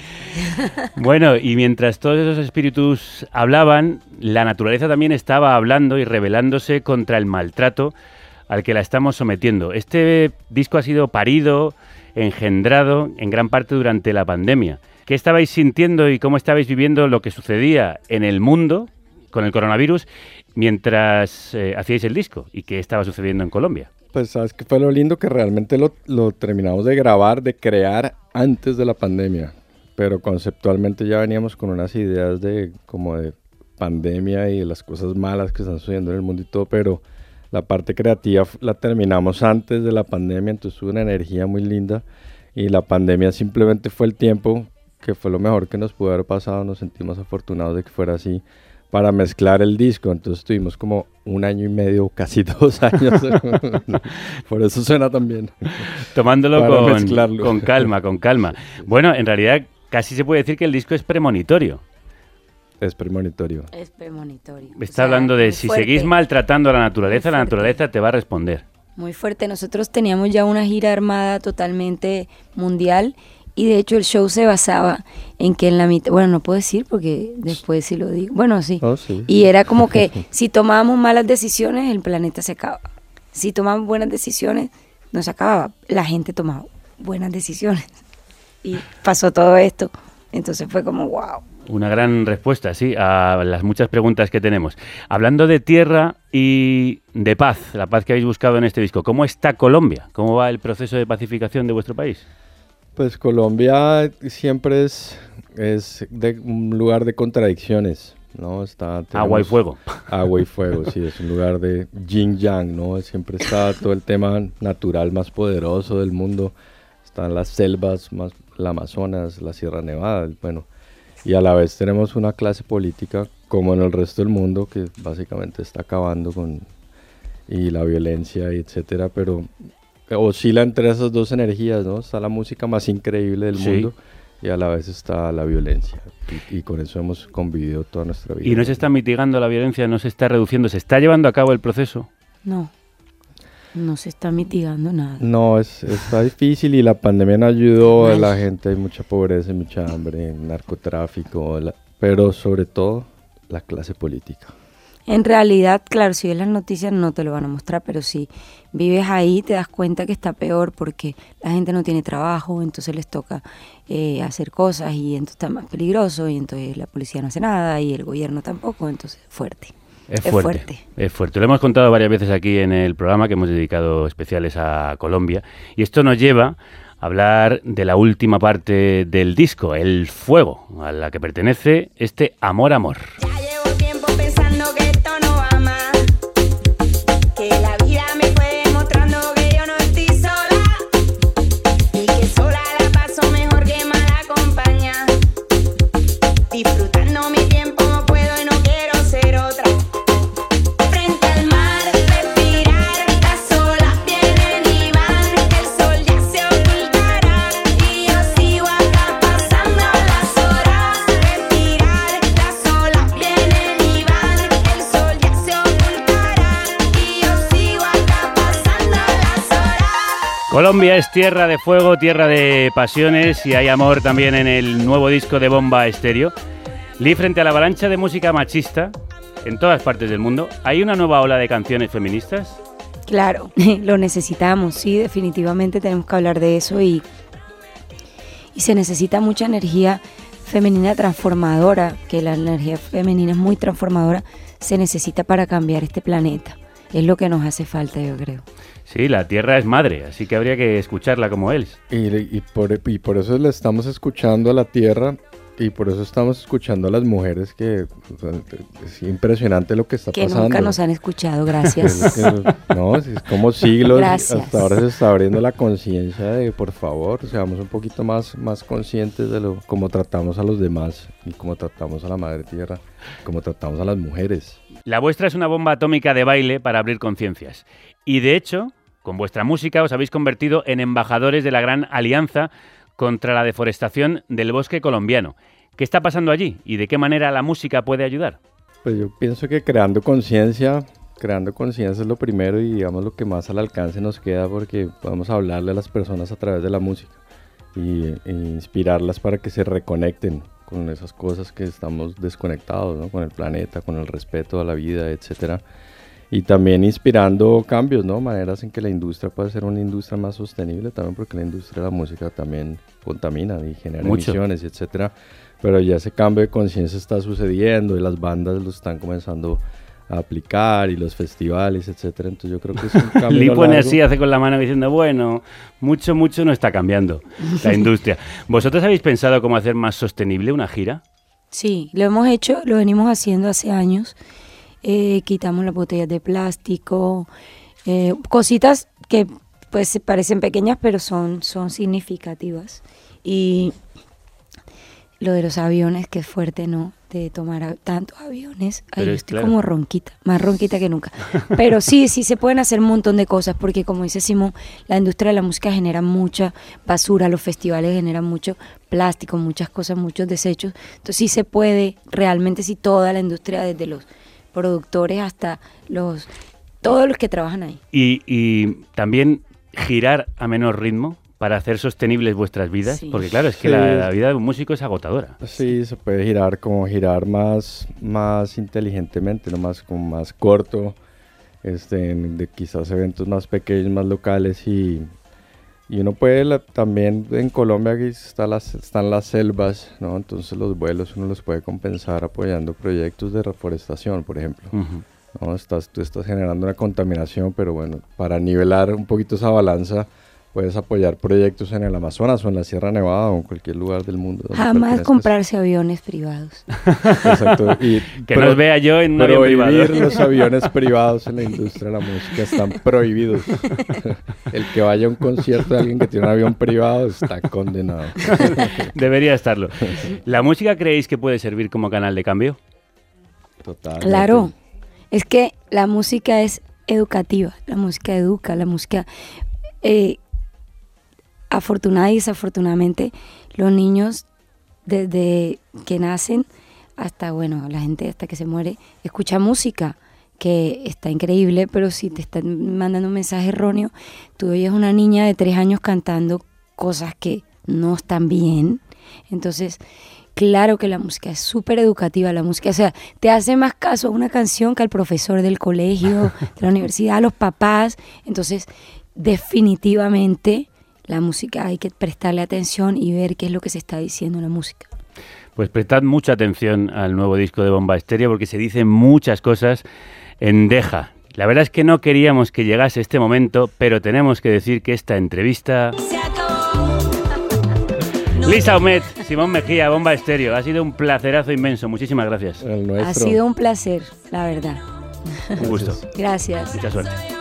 Bueno, y mientras todos esos espíritus hablaban, la naturaleza también estaba hablando y rebelándose contra el maltrato al que la estamos sometiendo. Este disco ha sido parido, engendrado en gran parte durante la pandemia. ¿Qué estabais sintiendo y cómo estabais viviendo lo que sucedía en el mundo con el coronavirus mientras eh, hacíais el disco? ¿Y qué estaba sucediendo en Colombia? Pues sabes que fue lo lindo que realmente lo, lo terminamos de grabar, de crear antes de la pandemia. pero conceptualmente ya veníamos con unas ideas de como de pandemia y de las cosas malas que están sucediendo en el mundo y todo, pero la parte creativa la terminamos antes de la pandemia, entonces hubo una energía muy linda y la pandemia simplemente fue el tiempo que fue lo mejor que nos pudo haber pasado, nos sentimos afortunados de que fuera así para mezclar el disco, entonces tuvimos como un año y medio, casi dos años, por eso suena tan bien. Tomándolo con, calma, con calma. Bueno, en realidad casi se puede decir que el disco es premonitorio. Es premonitorio. Es premonitorio. Está O sea, hablando de si fuerte, seguís maltratando a la naturaleza, la naturaleza te va a responder. Muy fuerte. Nosotros teníamos ya una gira armada totalmente mundial y de hecho el show se basaba en que en la mitad, bueno, no puedo decir porque después sí lo digo. Bueno, sí. Oh, sí. Y era como que si tomábamos malas decisiones, el planeta se acaba. Si tomábamos buenas decisiones, no se acababa. La gente tomaba buenas decisiones. Y pasó todo esto. Entonces fue como, wow. Una gran respuesta, sí, a las muchas preguntas que tenemos. Hablando de tierra y de paz, la paz que habéis buscado en este disco, ¿cómo está Colombia? ¿Cómo va el proceso de pacificación de vuestro país? Pues Colombia siempre es, es de un lugar de contradicciones, ¿no? Está, Agua y fuego. Agua y fuego, sí, es un lugar de yin yang, ¿no? Siempre está todo el tema natural más poderoso del mundo. Están las selvas, más, el Amazonas, la Sierra Nevada, bueno. Y a la vez tenemos una clase política, como en el resto del mundo, que básicamente está acabando con y la violencia, y etcétera, pero oscila entre esas dos energías, ¿no? Está la música más increíble del Sí. mundo y a la vez está la violencia. Y, y con eso hemos convivido toda nuestra vida. ¿Y no se está mitigando la violencia, no se está reduciendo, se está llevando a cabo el proceso? No. No se está mitigando nada. No, es, está difícil y la pandemia no ayudó a la gente, hay mucha pobreza, hay mucha hambre, narcotráfico, la- pero sobre todo la clase política. En realidad, claro, si ves las noticias no te lo van a mostrar, pero si vives ahí te das cuenta que está peor porque la gente no tiene trabajo, entonces les toca eh, hacer cosas y entonces está más peligroso y entonces la policía no hace nada y el gobierno tampoco, entonces fuerte. Es Es fuerte, fuerte. Es fuerte. Lo hemos contado varias veces aquí en el programa que hemos dedicado especiales a Colombia. Y esto nos lleva a hablar de la última parte del disco, El Fuego, a la que pertenece este Amor Amor. Colombia es tierra de fuego, tierra de pasiones y hay amor también en el nuevo disco de Bomba Estéreo. Lee, frente a la avalancha de música machista en todas partes del mundo, ¿hay una nueva ola de canciones feministas? Claro, lo necesitamos, sí, definitivamente tenemos que hablar de eso y, y se necesita mucha energía femenina transformadora, que la energía femenina es muy transformadora, se necesita para cambiar este planeta. Es lo que nos hace falta, yo creo. Sí, la tierra es madre, así que habría que escucharla como él. Y, y por, y por eso le estamos escuchando a la tierra y por eso estamos escuchando a las mujeres que o sea, es impresionante lo que está Que pasando. nunca nos han escuchado, Es gracias. que- no, es es como siglos. Gracias. Hasta ahora se está abriendo la conciencia de, por favor, seamos un poquito más, más conscientes de lo cómo tratamos a los demás y cómo tratamos a la madre tierra, cómo tratamos a las mujeres. La vuestra es una bomba atómica de baile para abrir conciencias. Y de hecho, con vuestra música os habéis convertido en embajadores de la gran alianza contra la deforestación del bosque colombiano. ¿Qué está pasando allí y de qué manera la música puede ayudar? Pues yo pienso que creando conciencia, creando conciencia es lo primero y digamos lo que más al alcance nos queda porque podemos hablarle a las personas a través de la música y, e inspirarlas para que se reconecten con esas cosas que estamos desconectados, ¿no? con el planeta, con el respeto a la vida, etcétera. Y también inspirando cambios, ¿no? Maneras en que la industria pueda ser una industria más sostenible también porque la industria de la música también contamina y genera Mucho. emisiones, etcétera. Pero ya ese cambio de conciencia está sucediendo y las bandas lo están comenzando a aplicar y los festivales, etcétera. Entonces yo creo que es un pone largo. así, hace con la mano diciendo, bueno, mucho, mucho no está cambiando la industria. ¿Vosotros habéis pensado cómo hacer más sostenible una gira? Sí, lo hemos hecho, lo venimos haciendo hace años. Eh, quitamos las botellas de plástico, eh, cositas que pues se parecen pequeñas pero son, son significativas. Y lo de los aviones, que es fuerte, ¿no? De tomar tantos aviones. Ay, Pero estoy claro. como ronquita, más ronquita que nunca. Pero sí, sí se pueden hacer un montón de cosas, porque como dice Simón, la industria de la música genera mucha basura, los festivales generan mucho plástico, muchas cosas, muchos desechos. Entonces sí se puede, realmente sí toda la industria, desde los productores hasta los, todos los que trabajan ahí. Y, y también girar a menor ritmo para hacer sostenibles vuestras vidas, Sí. porque claro, es que Sí. la, la vida de un músico es agotadora. Sí, se puede girar como girar más, más inteligentemente, no más como más corto, este, de quizás eventos más pequeños, más locales y, y uno puede la- también en Colombia aquí está las, están las selvas, ¿no? Entonces los vuelos uno los puede compensar apoyando proyectos de reforestación, por ejemplo. ¿no? Estás, tú estás generando una contaminación, pero bueno, para nivelar un poquito esa balanza, puedes apoyar proyectos en el Amazonas o en la Sierra Nevada o en cualquier lugar del mundo. Jamás comprarse aviones privados. Exacto. Y Que nos vea yo en un avión prohibir privado. los aviones privados en la industria de la música están prohibidos. El que vaya a un concierto de alguien que tiene un avión privado está condenado. Debería estarlo. ¿La música creéis que puede servir como canal de cambio? Total. Claro, es que la música es educativa, la música educa, la música... eh, afortunada y desafortunadamente, los niños desde que nacen hasta, bueno, la gente hasta que se muere, escucha música que está increíble, pero si te están mandando un mensaje erróneo, tú oyes una niña de tres años cantando cosas que no están bien, entonces Claro que la música es súper educativa, la música, o sea, te hace más caso a una canción que al profesor del colegio, de la universidad, a los papás. Entonces, definitivamente la música hay que prestarle atención y ver qué es lo que se está diciendo en la música. Pues prestad mucha atención al nuevo disco de Bomba Estéreo porque se dicen muchas cosas en Deja. La verdad es que no queríamos que llegase este momento, pero tenemos que decir que esta entrevista... Se acabó. Lisa Omet, Simón Mejía, Bomba Estéreo. Ha sido un placerazo inmenso. Muchísimas gracias. El Ha sido un placer, la verdad. Un gusto. Gracias. Mucha suerte.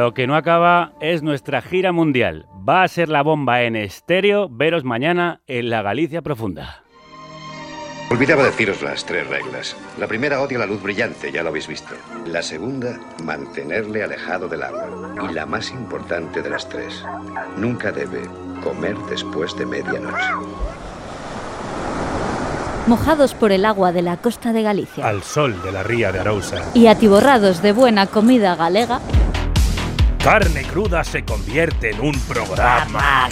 Lo que no acaba es nuestra gira mundial. Va a ser la bomba en estéreo. Veros mañana en la Galicia Profunda. Olvidaba deciros las tres reglas. La primera odia la luz brillante, ya lo habéis visto. La segunda, mantenerle alejado del agua. Y la más importante de las tres, nunca debe comer después de medianoche. Mojados por el agua de la costa de Galicia Al sol de la ría de Arousa. y atiborrados de buena comida galega, Carne cruda se convierte en un programa.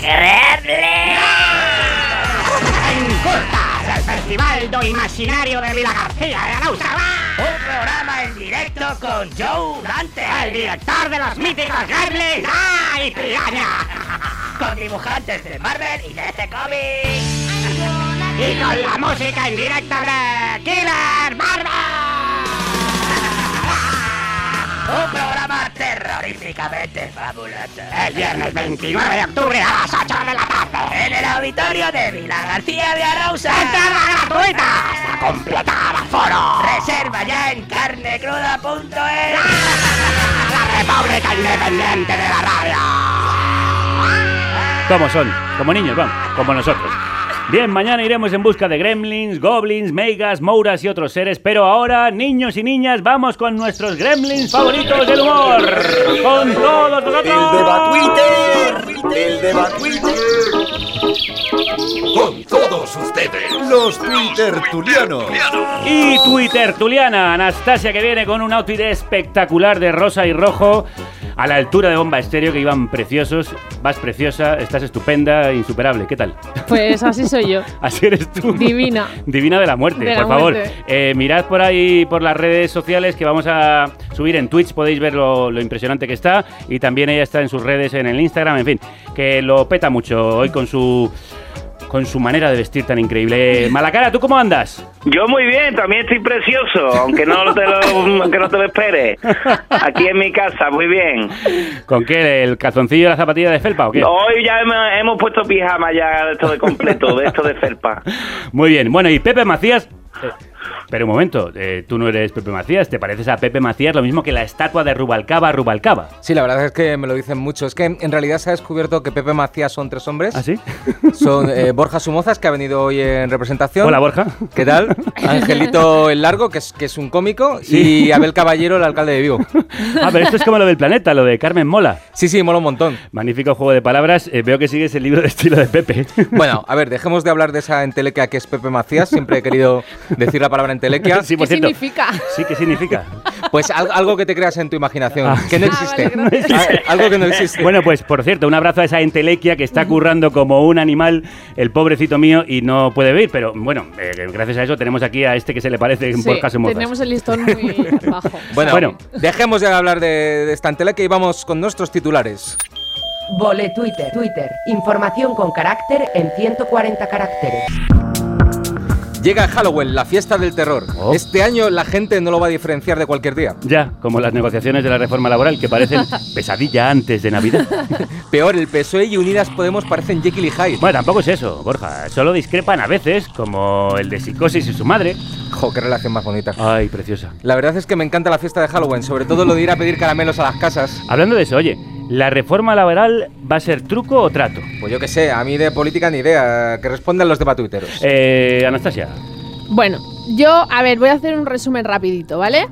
el Festival do Imaginario de Vila García de Arauza. Un programa en directo con Joe Dante, el director de los míticos Gremlins. ¡Ah, y Piraña! Con dibujantes de Marvel y de este cómic. Y con la música en directo de Killer Marvel. Un programa terroríficamente fabuloso. El viernes 29 de octubre a las 8 de la tarde. En el auditorio de Vila García de Arauza. ¡Entrada gratuita! ¡Hasta completar aforo! Reserva ya en carnecruda.es. La República Independiente de la Radio. Como son, como niños, vamos, como nosotros. Bien, mañana iremos en busca de gremlins, goblins, megas, mouras y otros seres, pero ahora, niños y niñas, vamos con nuestros gremlins favoritos del humor. Con todos nosotros. El de Twitter. Con todos ustedes. Los Twittertulianos. Y Twitter Tuliana, Anastasia que viene con un outfit espectacular de rosa y rojo. A la altura de Bomba Estéreo, que iban preciosos. Vas preciosa, estás estupenda, insuperable. ¿Qué tal? Pues así soy yo. Así eres tú. Divina. Divina de la muerte, De por la favor. muerte. Eh, mirad por ahí por las redes sociales que vamos a subir en Twitch, podéis ver lo, lo impresionante que está. Y también ella está en sus redes, en el Instagram, en fin, que lo peta mucho hoy con su. Con su manera de vestir tan increíble. Malacara, ¿tú cómo andas? Yo muy bien, también estoy precioso, aunque no te lo, aunque no te lo esperes. Aquí en mi casa, muy bien. ¿Con qué? ¿El calzoncillo y la zapatilla de felpa o qué? Hoy ya hemos, hemos puesto pijama ya de esto de completo, de esto de felpa. Muy bien. Bueno, y Pepe Macías. eh, pero un momento, eh, tú no eres Pepe Macías, te pareces a Pepe Macías lo mismo que la estatua de Rubalcaba, Rubalcaba. Sí, la verdad es que me lo dicen mucho. Es que en realidad se ha descubierto que Pepe Macías son tres hombres. ¿Ah, sí? Son eh, Borja Sumozas, que ha venido hoy en representación. Hola, Borja. ¿Qué tal? Angelito el Largo, que es, que es un cómico. Sí. Y Abel Caballero, el alcalde de Vigo. Ah, pero esto es como lo del planeta, lo de Carmen Mola. Sí, sí, mola un montón. Magnífico juego de palabras. Eh, veo que sigues el libro de estilo de Pepe. Bueno, a ver, dejemos de hablar de esa entelequia que es Pepe Macías. Siempre he querido decir la palabra entelequia. Sí, por ¿Qué cierto. significa? Sí, ¿qué significa? Pues al- algo que te creas en tu imaginación, Ah. que no Ah, existe. vale, gracias. Ah, algo que no existe. Bueno, pues por cierto, un abrazo a esa entelequia que está currando como un animal, el pobrecito mío, y no puede vivir. Pero bueno, eh, gracias a eso tenemos aquí a este que se le parece en Sí, Borja Somozas. tenemos el listón muy bajo. Bueno, Bueno. dejemos ya de hablar de, de esta entelequia y vamos con nuestros titulares. Vole Twitter, Twitter. Información con carácter en 140 caracteres. Llega Halloween, la fiesta del terror. Oh. Este año la gente no lo va a diferenciar de cualquier día. Ya, como las negociaciones de la reforma laboral, que parecen pesadilla antes de Navidad. Peor, el PSOE y Unidas Podemos parecen Jekyll y Hyde. Bueno, tampoco es eso, Borja. Solo discrepan a veces, como el de Psicosis y su madre. Jo, qué relación más bonita. Ay, preciosa. La verdad es que me encanta la fiesta de Halloween, sobre todo lo de ir a pedir caramelos a las casas. Hablando de eso, oye, ¿la reforma laboral va a ser truco o trato? Pues yo qué sé, a mí de política ni idea, que respondan los debatuiteros. Eh, Anastasia. Bueno, yo, a ver, voy a hacer un resumen rapidito, ¿vale?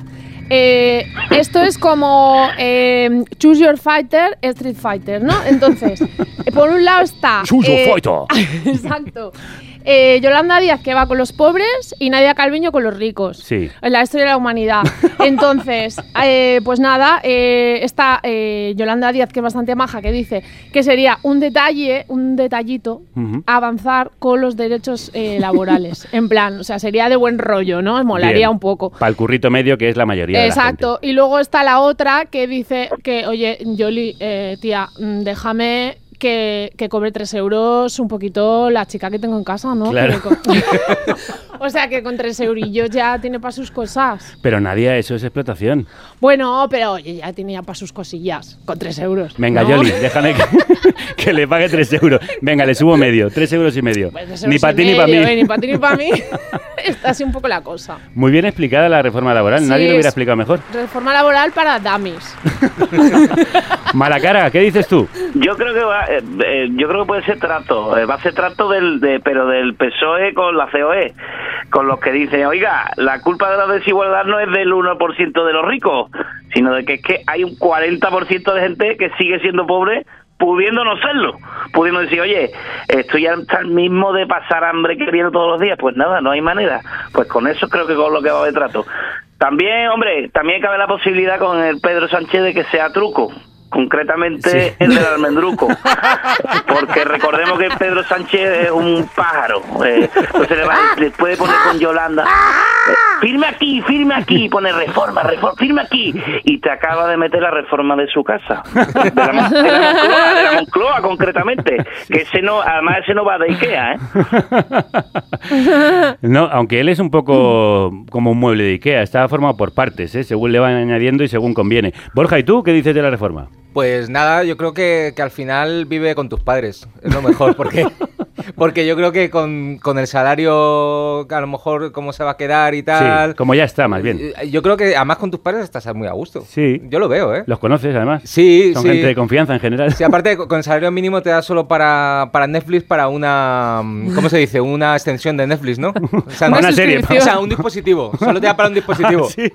Eh, esto es como eh, Choose Your Fighter, Street Fighter, ¿no? Entonces, eh, por un lado está... Choose your fighter. Exacto. Eh, Yolanda Díaz que va con los pobres y Nadia Calviño con los ricos. Sí. En la historia de la humanidad. Entonces, eh, pues nada, eh, está Yolanda Díaz, que es bastante maja, que dice que sería un detalle, un detallito, avanzar con los derechos laborales. en plan, o sea, sería de buen rollo, ¿no? Molaría Bien. un poco. Para el currito medio, que es la mayoría de la gente. Exacto. Y luego está la otra que dice que, oye, Yoli, tía, mm, déjame que, que cobre 3 euros un poquito la chica que tengo en casa, ¿no? Claro. O sea, que con 3 eurillos ya tiene para sus cosas. Pero nadie, eso es explotación. Bueno, pero oye, ya tiene ya para sus cosillas, con 3 euros. Venga, ¿no? Yoli, déjame que, que le pague 3 euros. Venga, le subo medio, 3 euros y medio. Pues tres Ni euros para y ti ni para mí. medio, eh, Ni para ti ni para mí. Está así un poco la cosa. Muy bien explicada la reforma laboral, Sí, nadie lo hubiera explicado mejor. Reforma laboral para dummies. Malacara, ¿qué dices tú? Yo creo que va, eh, eh, yo creo que puede ser trato, eh, va a ser trato del, de, pero del PSOE E con la COE. Con los que dicen, oiga, la culpa de la desigualdad no es del 1% de los ricos, sino de que es que hay un 40% de gente que sigue siendo pobre pudiendo no serlo, pudiendo decir, oye, estoy hasta el mismo de pasar hambre que viene todos los días, pues nada, no hay manera. Pues con eso creo que con lo que va de trato. También, hombre, también cabe la posibilidad con el Pedro Sánchez de que sea truco. Concretamente el del almendruco. Porque recordemos que Pedro Sánchez es un pájaro. eh, entonces le, va- le puede poner con Yolanda. eh, firme aquí, firme aquí. Pone reforma, reforma, firme aquí. Y te acaba de meter la reforma de su casa. De la, Mon- de la Moncloa, de la Moncloa, concretamente. Que ese no, además ese no va de Ikea, ¿eh? No, aunque él es un poco como un mueble de Ikea, está formado por partes, ¿eh? según le van añadiendo y según conviene. Borja, ¿y tú qué dices de la reforma? Pues nada, yo creo que, que al final vive con tus padres. Es lo mejor, porque, porque yo creo que con, con el salario, a lo mejor cómo se va a quedar y tal. Sí, como ya está, más bien. eh, Yo creo que además con tus padres estás muy a gusto. Sí. Yo lo veo, ¿eh? ¿Los conoces además? Sí, Son sí. gente de confianza en general. Sí, aparte con el salario mínimo te da solo para, para Netflix para una ¿cómo se dice? Una extensión de Netflix, ¿no? O sea, Una serie. O sea, un dispositivo. Solo te da para un dispositivo. Sí.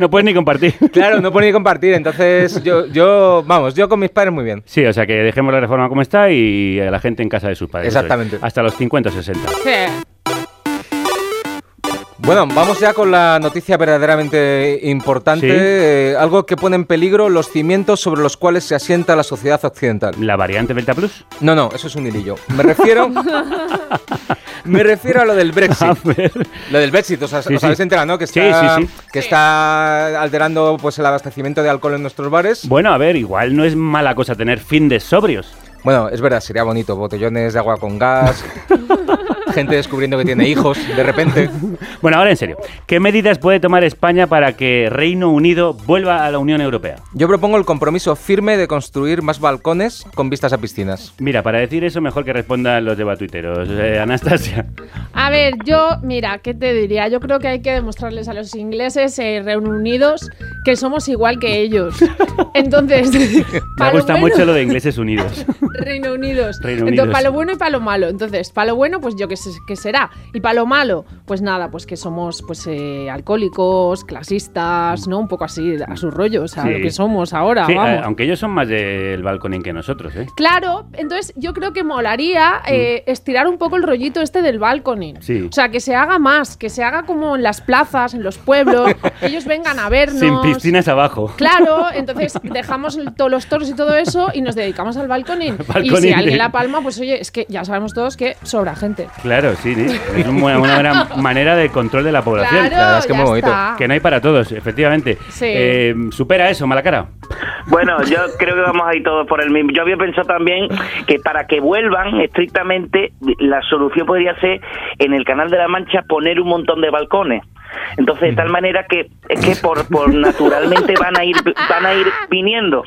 No puedes ni compartir. Claro, no puedo ni compartir. Entonces, yo, yo, vamos, yo con mis padres muy bien. Sí, o sea que dejemos la reforma como está y a la gente en casa de sus padres. es. Exactamente. Hasta los 50 o 60. Bueno, vamos ya con la noticia verdaderamente importante. Sí. eh, algo que pone en peligro los cimientos sobre los cuales se asienta la sociedad occidental. ¿La variante Delta Plus? No, no, eso es un hilillo. Me refiero, me refiero a lo del Brexit. Lo del Brexit, os, os Sí, sí. habéis enterado, ¿no? Que Sí, está, sí, sí. Que está alterando pues, el abastecimiento de alcohol en nuestros bares. Bueno, a ver, igual no es mala cosa tener fin de sobrios. Bueno, es verdad, sería bonito. Botellones de agua con gas. gente descubriendo que tiene hijos de repente. Bueno, ahora en serio, ¿qué medidas puede tomar España para que Reino Unido vuelva a la Unión Europea? Yo propongo el compromiso firme de construir más balcones con vistas a piscinas. Mira, para decir eso mejor que respondan los debatuiteros. Eh, Anastasia. A ver, yo, mira, ¿qué te diría? Yo creo que hay que demostrarles a los ingleses eh, reunidos que somos igual que ellos. Entonces, Me gusta bueno- mucho lo de ingleses unidos. Reino Unidos. Reino Entonces, Unidos. para lo bueno y para lo malo. Entonces, para lo bueno, pues yo qué sé qué será. Y para lo malo, pues nada, pues que somos pues eh, alcohólicos, clasistas, ¿no? Un poco así, a su rollo, o sea, Sí. lo que somos ahora, Sí, vamos. eh, aunque ellos son más del balconín que nosotros, ¿eh? Claro, entonces yo creo que molaría eh, estirar un poco el rollito este del balconing. Mm. Sí. O sea, que se haga más, que se haga como en las plazas, en los pueblos, que ellos vengan a vernos. Sin piscinas abajo. Claro, entonces dejamos todos los toros y todo eso y nos dedicamos al balconing. Y Balconing si alguien la palma, pues oye, es que ya sabemos todos que sobra gente. Claro, sí, sí. es una buena manera de control de la población. Claro, La verdad es que muy bonito. está. Que no hay para todos, efectivamente. Sí. Eh, supera eso, Malacara. Bueno, yo creo que vamos a ir todos por el mismo. Yo había pensado también que para que vuelvan estrictamente, la solución podría ser en el Canal de la Mancha poner un montón de balcones. Entonces, de tal manera que es que por, por naturalmente van a ir van a ir viniendo.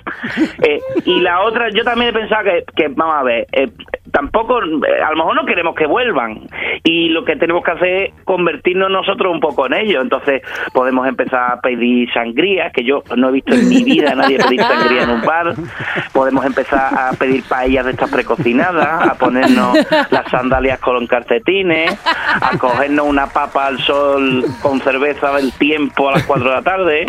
Eh, y la otra, yo también he pensado que, que vamos a ver, eh, tampoco, eh, a lo mejor no queremos que vuelvan. Y lo que tenemos que hacer es convertirnos nosotros un poco en ellos. Entonces, podemos empezar a pedir sangría, que yo no he visto en mi vida a nadie pedir sangría en un bar. Podemos empezar a pedir paellas de estas precocinadas, a ponernos las sandalias con calcetines, a cogernos una papa al sol con cerveza del tiempo a las 4 de la tarde,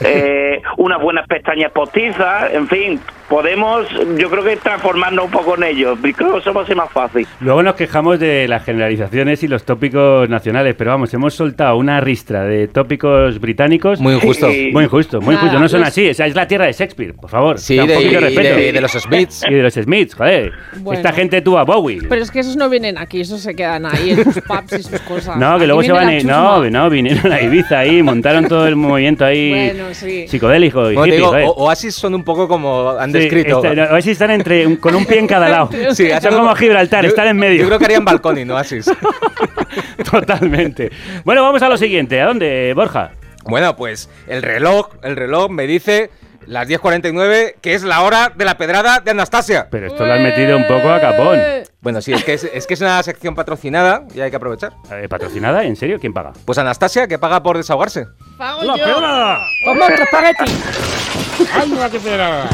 eh, unas buenas pestañas postizas, en fin, podemos, yo creo que transformarnos un poco en ellos, creo que eso va a ser más fácil. Luego nos quejamos de las generalizaciones y los tópicos nacionales, pero vamos, hemos soltado una ristra de tópicos británicos. Muy injusto. Muy injusto, muy injusto. No son así, esa es la tierra de Shakespeare, por favor. Sí, un de- poquito y de- respeto. y de los Smiths. Y de los Smiths, joder. Bueno. Esta gente tuvo a Bowie. Pero es que esos no vienen aquí, esos se quedan ahí en sus pubs y sus cosas. No, que luego se van. No, no, vinieron a Ibiza ahí, montaron todo el movimiento ahí. Bueno, sí. Psicodélico y Bueno, te hippie, digo, joder. o- Oasis son un poco como han Sí, descrito. este- a ver si están entre, un- con un pie en cada lado. Sí, son como Gibraltar, yo- están en medio. Yo creo que harían balconing, Oasis. Totalmente. Bueno, vamos a lo siguiente. ¿A dónde, Borja? Bueno, pues el reloj, el reloj me dice las 10.49 que es la hora de la pedrada de Anastasia. Pero esto lo has metido un poco a capón. Bueno, sí, es que es, es que es una sección patrocinada y hay que aprovechar. Eh, ¿Patrocinada? ¿En serio? ¿Quién paga? Pues Anastasia, que paga por desahogarse. Pago ¡La yo. pedrada! ¡Toma otro espagueti! ¡Ay, mira qué pedrada!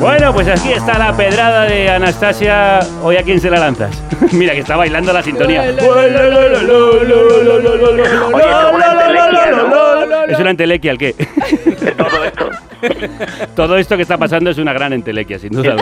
Bueno, pues aquí está la pedrada de Anastasia. Hoy a quién se la lanzas. Mira que está bailando la sintonía. Es una entelequia, ¿el qué? Todo esto. Todo esto que está pasando es una gran entelequia, sin duda.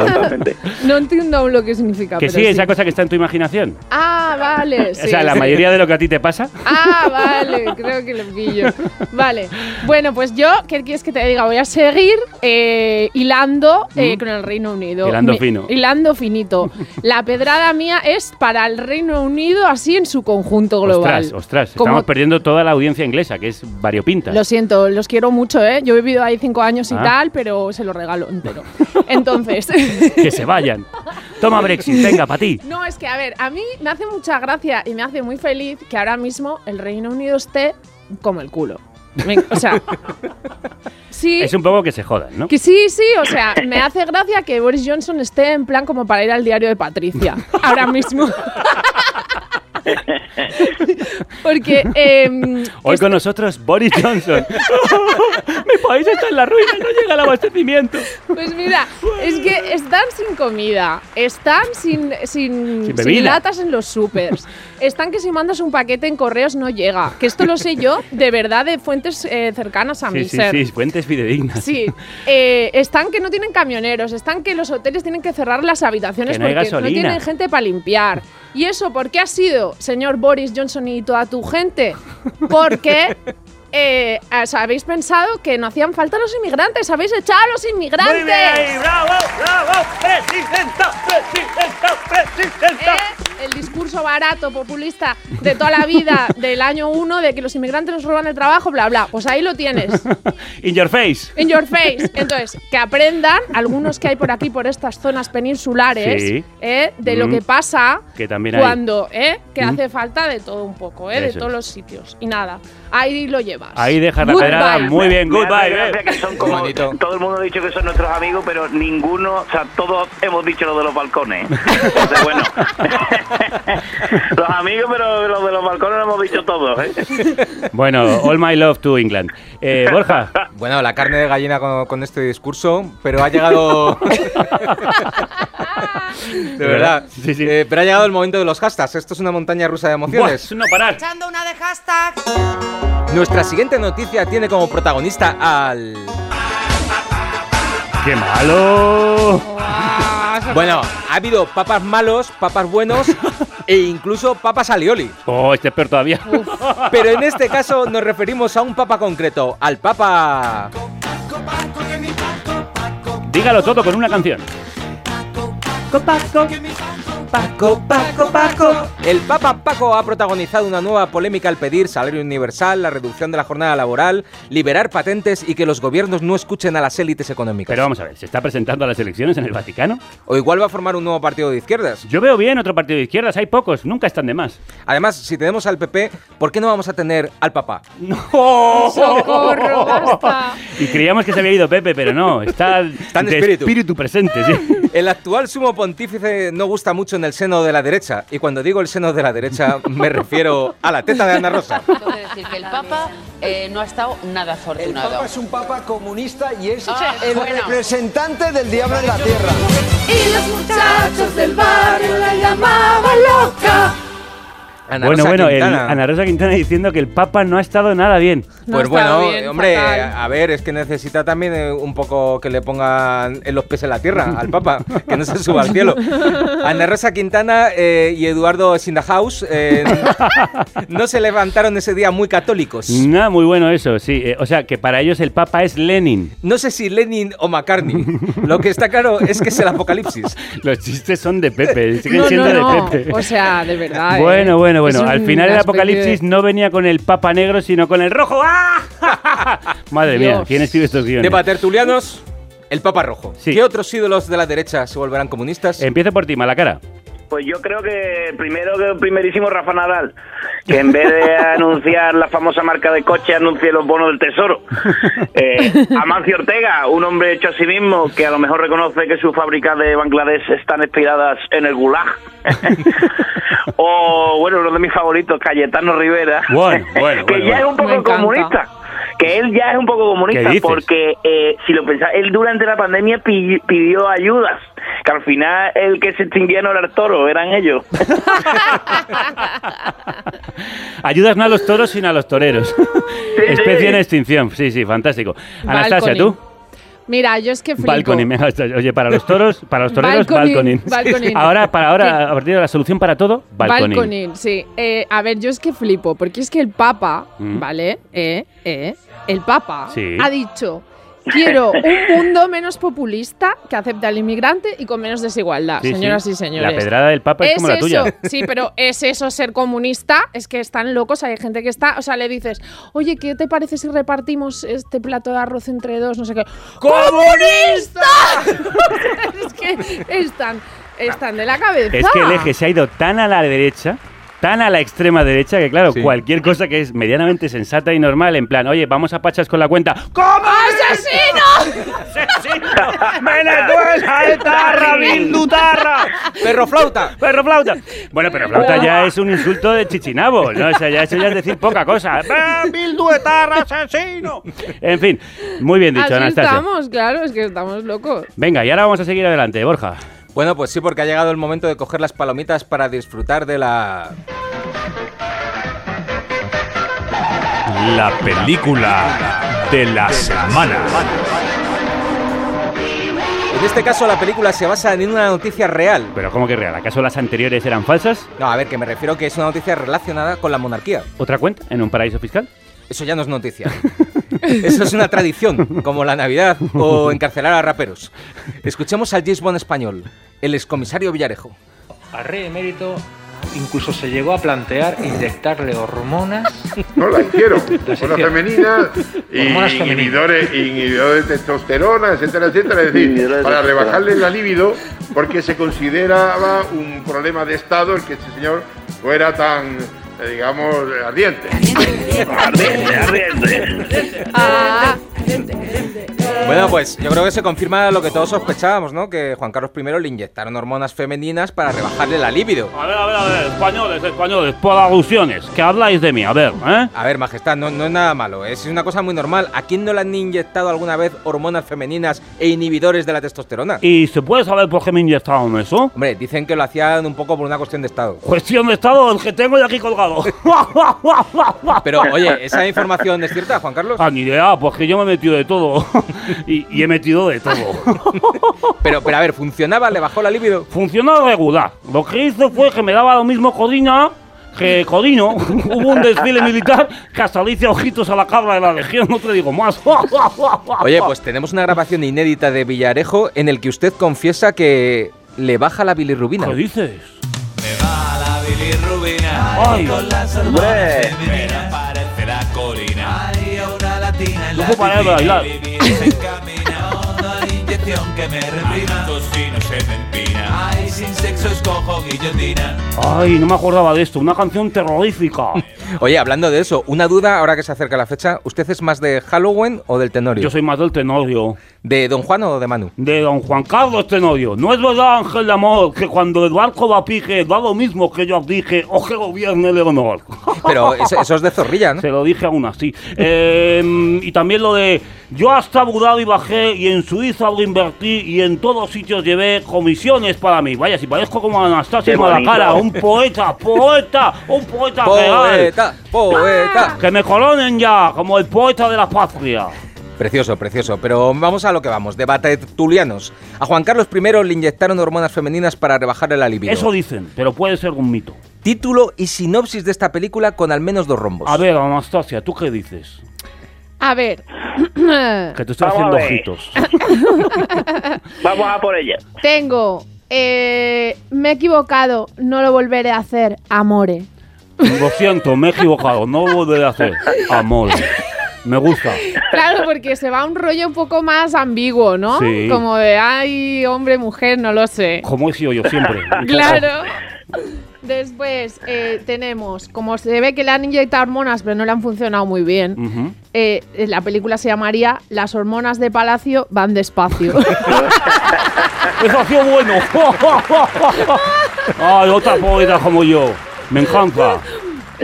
No entiendo aún lo que significa. Que pero sí, esa cosa que está en tu imaginación. Ah, vale. O sí, sea, la sí. mayoría de lo que a ti te pasa. Ah, vale, creo que lo pillo. Vale, bueno, pues yo, ¿qué quieres que te diga? Voy a seguir eh, hilando eh, Mm. con el Reino Unido. Hilando Mi- fino. Hilando finito. La pedrada mía es para el Reino Unido así en su conjunto global. Ostras, ostras. Como- Estamos perdiendo toda la audiencia inglesa, que es variopinta. Lo siento, los quiero mucho, ¿eh? Yo he vivido ahí cinco años y Ah. tal, pero se lo regalo entero. Entonces... Que se vayan. Toma Brexit, venga, para ti. No, es que, a ver, a mí me hace mucha gracia y me hace muy feliz que ahora mismo el Reino Unido esté como el culo. Me- o sea, sí, Es un poco que se jodan, ¿no? que sí, sí, o sea, me hace gracia que Boris Johnson esté en plan como para ir al diario de Patricia, ahora mismo. Porque em, Hoy con nosotros Boris Johnson. Mi país está en la ruina, no llega el abastecimiento. Pues mira, es que están sin comida, están sin, sin, Sin bebida. latas en los supers, están que si mandas un paquete en correos no llega. Que esto lo sé yo de verdad de fuentes eh, cercanas a Sí, mi sí, ser. sí, fuentes fidedignas. Sí, eh, están que no tienen camioneros, están que los hoteles tienen que cerrar las habitaciones no porque no tienen gente para limpiar. ¿Y eso por qué ha sido, señor Boris Johnson y toda tu gente? Porque eh, habéis pensado que no hacían falta los inmigrantes, habéis echado a los inmigrantes. Muy bien, bravo, bravo, presidenta, presidenta, presidenta. El discurso barato, populista de toda la vida, del año uno, de que los inmigrantes nos roban el trabajo, bla, bla. Pues ahí lo tienes. In your face. In your face. Entonces, que aprendan algunos que hay por aquí, por estas zonas peninsulares, Sí. ¿eh? de lo Mm. que pasa Que también hay. cuando, ¿eh? que Mm. hace falta de todo un poco, ¿eh? de todos los sitios. Y nada, ahí lo Ahí dejas la pedrada. Muy bien, goodbye. eh. que son como- todo el mundo ha dicho que son nuestros amigos, pero ninguno, o sea, todos hemos dicho lo de los balcones. Entonces, bueno, los amigos, pero lo de los balcones lo hemos dicho todos. ¿eh? Bueno, all my love to England. Eh, Borja. Bueno, la carne de gallina con, con este discurso, pero ha llegado. de verdad. Eh, pero ha llegado el momento de los hashtags. Esto es una montaña rusa de emociones. no parar. Echando una de hashtag. Nuestra siguiente noticia tiene como protagonista al. ¡Qué malo! Bueno, ha habido papas malos, papas buenos e incluso papas alioli. Oh, este es peor todavía. Pero en este caso nos referimos a un papa concreto, al papa. Dígalo todo con una canción. Paco, Paco, Paco, Paco. El Papa Paco ha protagonizado una nueva polémica al pedir salario universal, la reducción de la jornada laboral, liberar patentes y que los gobiernos no escuchen a las élites económicas. Pero vamos a ver, ¿se está presentando a las elecciones en el Vaticano? O igual va a formar un nuevo partido de izquierdas. Yo veo bien otro partido de izquierdas, hay pocos, nunca están de más. Además, si tenemos al PP, ¿por qué no vamos a tener al Papa? ¡Socorro, basta! Y creíamos que se había ido Pepe, pero no, está, Está en de espíritu. presente, sí. El actual sumo pontífice no gusta mucho en el seno de la derecha. Y cuando digo el seno de la derecha, me refiero a la teta de Ana Rosa. Tengo que decir que el Papa eh, no ha estado nada afortunado. El Papa es un Papa comunista y es Ah, el bueno. representante del diablo en la tierra. Y los muchachos del barrio la llamaban loca. Ana bueno, Rosa bueno, el-. Ana Rosa Quintana diciendo que el Papa no ha estado nada bien. Pues bueno, hombre, a ver, es que necesita también eh, un poco que le pongan en los pies en la tierra al Papa, que no se suba al cielo. Ana Rosa Quintana eh, y Eduardo Sindahaus eh, no se levantaron ese día muy católicos. Nada, muy bueno eso, sí. Eh, o sea, que para ellos el Papa es Lenin. No sé si Lenin o McCartney. Lo que está claro es que es el apocalipsis. Los chistes son de Pepe, siguen No, siendo no, no. de Pepe. O sea, de verdad. ¿eh? Bueno, bueno. Al final el apocalipsis de- no venía con el Papa negro, sino con el rojo. ¡Ah! Madre mía. ¿quién escribe estos guiones? De tertulianos, el Papa Rojo. ¿Qué otros ídolos de la derecha se volverán comunistas? Empiezo por ti, Malacara. Pues yo creo que primero que primerísimo Rafa Nadal. Que en vez de anunciar la famosa marca de coche, anuncie los bonos del tesoro. Eh, Amancio Ortega, un hombre hecho a sí mismo, que a lo mejor reconoce que sus fábricas de Bangladesh están inspiradas en el Gulag. o, bueno, uno de mis favoritos, Cayetano Rivera, Bueno, bueno, que bueno, ya bueno. es un poco encanta. comunista. Que él ya es un poco ¿Qué comunista porque eh, si lo pensás, él durante la pandemia pi- pidió ayudas, que al final el que se extinguía no era el toro, eran ellos. Ayudas no a los toros, sino a los toreros. Especie en extinción. Sí, sí, fantástico. Anastasia, ¿tú? Mira, yo es que flipo. Balconing, oye, para los toros, para los toreros, Balconing. Ahora, para ahora, a partir de la solución para todo, balconing. Balconing, sí. Eh, a ver, yo es que flipo, porque es que el Papa, Mm. ¿vale? Eh, eh, el Papa Sí. ha dicho, quiero un mundo menos populista que acepte al inmigrante y con menos desigualdad, Sí, sí. señoras y señores. La pedrada del Papa es, como la eso, tuya. Sí, pero es eso ser comunista, es que están locos, hay gente que está, o sea, le dices, oye, ¿qué te parece si repartimos este plato de arroz entre dos? No sé qué. ¡Comunista! es que están, están de la cabeza. Es que el eje se ha ido tan a la derecha, tan a la extrema derecha, que claro, Sí. cualquier cosa que es medianamente sensata y normal, en plan, oye, vamos a pachas con la cuenta. ¡Como asesino! ¡Venezuela, etarra, bildutarra! ¡Perro flauta! ¡Perro flauta! Bueno, pero flauta ya es un insulto de chichinabo, ¿no? O sea, ya eso ya es decir poca cosa. ¡Eh, bildu, etarra, asesino! En fin, muy bien dicho, Así Anastasia. estamos, claro, es que estamos locos. Venga, y ahora vamos a seguir adelante, Borja. Bueno, pues sí, porque ha llegado el momento de coger las palomitas para disfrutar de la... La película de la semana. En este caso, la película se basa en una noticia real. Pero ¿cómo que real? ¿Acaso las anteriores eran falsas? No, a ver, que me refiero que es una noticia relacionada con la monarquía. ¿Otra cuenta? ¿En un paraíso fiscal? Eso ya no es noticia. Eso es una tradición, como la Navidad o encarcelar a raperos. Escuchemos al James Bond español, el excomisario Villarejo. Al rey emérito incluso se llegó a plantear inyectarle hormonas. No la hicieron. Las Hormonas femeninas y Hormonas femeninas. inhibidores, inhibidores de testosterona, etcétera, etcétera. Es decir, para rebajarle la libido, porque se consideraba un problema de Estado el que este señor fuera tan, digamos, ardiente. ardiente, ardiente. Ah, Bueno, pues yo creo que se confirma lo que todos sospechábamos, ¿no? Que Juan Carlos I le inyectaron hormonas femeninas para rebajarle la libido. A ver, a ver, a ver, españoles, españoles, por alusiones, que habláis de mí, a ver, ¿eh? A ver, majestad, no, no es nada malo, es una cosa muy normal. ¿A quién no le han inyectado alguna vez hormonas femeninas e inhibidores de la testosterona? ¿Y se puede saber por qué me inyectaron eso? Hombre, dicen que lo hacían un poco por una cuestión de Estado. Cuestión de estado, el que tengo de aquí colgado. Pero, oye, ¿esa información es cierta, Juan Carlos? Ah, ni idea, pues que yo me he metido de todo. Y, y he metido de todo. Pero, pero a ver, ¿funcionaba? ¿Le bajó la libido? Funcionó regular. Lo que hizo fue que me daba lo mismo Codina que Codino. Hubo un desfile militar que hasta le hice ojitos a la cabra de la legión, no te digo más. Oye, pues tenemos una grabación inédita de Villarejo en el que usted confiesa que le baja la bilirrubina. ¿Qué dices? La bilirrubina Ay. con las No puedo parar de bailar. Ay, no me acordaba de esto. Una canción terrorífica. Oye, hablando de eso, una duda ahora que se acerca la fecha. ¿Usted es más de Halloween o del Tenorio? Yo soy más del Tenorio. ¿De Don Juan o de Manu? De don Juan Carlos Tenorio. No es verdad, Ángel de Amor, que cuando Eduardo va pique da lo mismo que yo dije o que gobierne Leonor. Pero eso, eso es de zorrilla, ¿no? Se lo dije aún así. Eh, y también lo de yo hasta Abu Dhabi bajé y en Suiza lo invertí y en todos sitios llevé comisiones para mí. Vaya, si parezco como Anastasia Malacara, un poeta, poeta, un poeta real. Poeta, poeta. Que me coronen ya como el poeta de la patria. Precioso, precioso. Pero vamos a lo que vamos. Debate tulianos. A Juan Carlos I le inyectaron hormonas femeninas para rebajarle la libido. Eso dicen, pero puede ser un mito. Título y sinopsis de esta película con al menos dos rombos. A ver, Anastasia, ¿tú qué dices? a ver. Que te estoy Vamos a haciendo ver. ojitos. Vamos a por ella. Tengo. eh, me he equivocado, no lo volveré a hacer, amore. Lo siento, me he equivocado. No lo volveré a hacer. Amor. Me gusta. Claro, porque se va a un rollo un poco más ambiguo, ¿no? Sí. Como de, ay, hombre, mujer, no lo sé. Como he sido yo siempre. Claro. Después eh, tenemos, como se ve que le han inyectado hormonas, pero no le han funcionado muy bien. Eh, la película se llamaría Las hormonas de Palacio van despacio. Eso ha sido bueno. Ay, otra poeta como yo. Me encanta.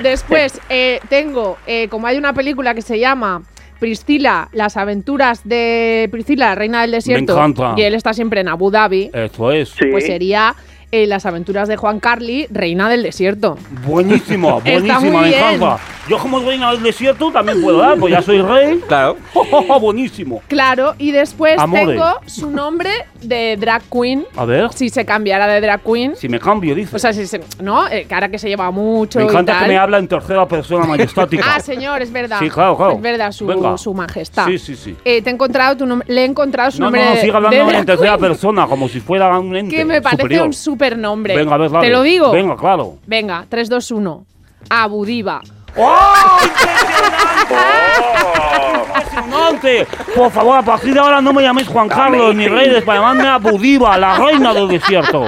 Después eh, tengo, eh, como hay una película que se llama Priscila, las aventuras de Priscila, reina del desierto, encanta. y él está siempre en Abu Dhabi, Eso es. pues sería eh, las aventuras de Juan Carly, reina del desierto. Buenísima, Está buenísima, muy me bien. encanta. Yo como reina del desierto también puedo dar, pues ya soy rey. Claro. Buenísimo. Claro, y después Amore. tengo su nombre de drag queen. A ver, Si se cambiara de drag queen. si me cambio, dice. O sea, si se, ¿no? Eh, que ahora que se lleva mucho me y encanta tal. que me habla en tercera persona majestática. Ah, señor, es verdad. Sí, claro, claro. Es verdad, su, Venga. su majestad. Sí, sí, sí. Eh, te he encontrado tu nombre, le he encontrado su No, nombre no, no, de, sigue de hablando drag en tercera queen, persona, como si fuera un ente que me parece superior. un super nombre. Venga, a ver. Te lo digo. Venga, claro. Venga, 3, 2, 1. Abu Diva. ¡Oh, impresionante! Por favor, a partir de ahora no me llaméis Juan Carlos ni Reyes, para llamarme Diva, la reina del desierto.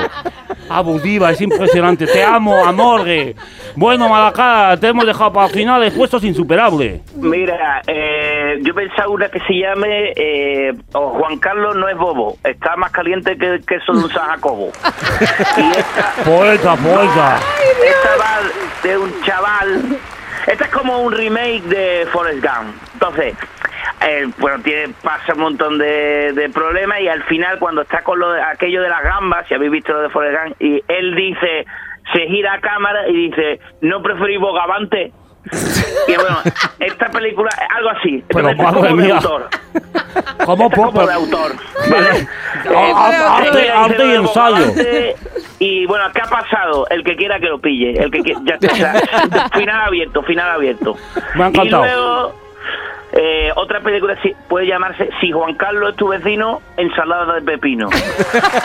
Abu Diva, es impresionante. Te amo, amorgue. Bueno, Malacá, te hemos dejado para el final, el puesto es insuperable. Mira, eh, yo pensaba una que se llame eh, o Juan Carlos no es bobo, está más caliente que el queso de un San Jacobo. y esta, Poeta, poeta. esta va de un chaval. Esta es como un remake de Forrest Gump. Entonces, eh, bueno, tiene, pasa un montón de, de problemas y al final cuando está con lo de- aquello de las gambas, si habéis visto lo de Forrest Gump, y él dice, se gira a cámara y dice, ¿no preferís bogavante? Y bueno, esta película, algo así. Pero, madre como de autor. ¿Cómo Esta como de autor. ¿vale? Eh, Arte- dice arte y lo de ensayo. Y bueno, ¿qué ha pasado? El que quiera que lo pille. El que qui- ya está, final abierto, final abierto. Me ha encantado. Y luego, eh, otra película sí- puede llamarse Si Juan Carlos es tu vecino, ensalada de pepino.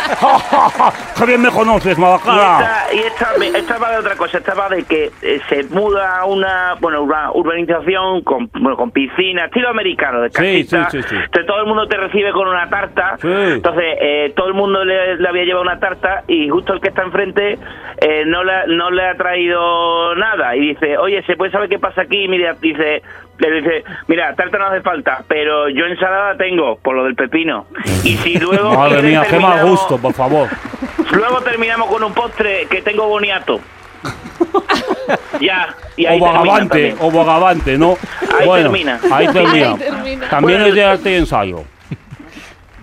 ¡Qué bien me conoces, Y Malacá! esta, y esta, esta va de otra cosa, esta va de que eh, se muda a una bueno una urbanización con, bueno, con piscina, estilo americano, de Sí, casita. sí, sí, sí. Entonces todo el mundo te recibe con una tarta. Sí. Entonces eh, todo el mundo le, le había llevado una tarta y justo el que está enfrente eh, no, le, no le ha traído nada. Y dice, oye, ¿se puede saber qué pasa aquí? Y mira, dice, le dice, mira, tarta no hace falta, pero yo ensalada tengo, por lo del pepino. Y si luego... Madre mía, qué mal gusto, por favor. Luego terminamos con un postre que tengo boniato. ya, y ahí o termina vagabante, o vagabante, ¿no? Ahí bueno, termina. Ahí termina. Ahí termina. También Bueno, es de arte y ensayo.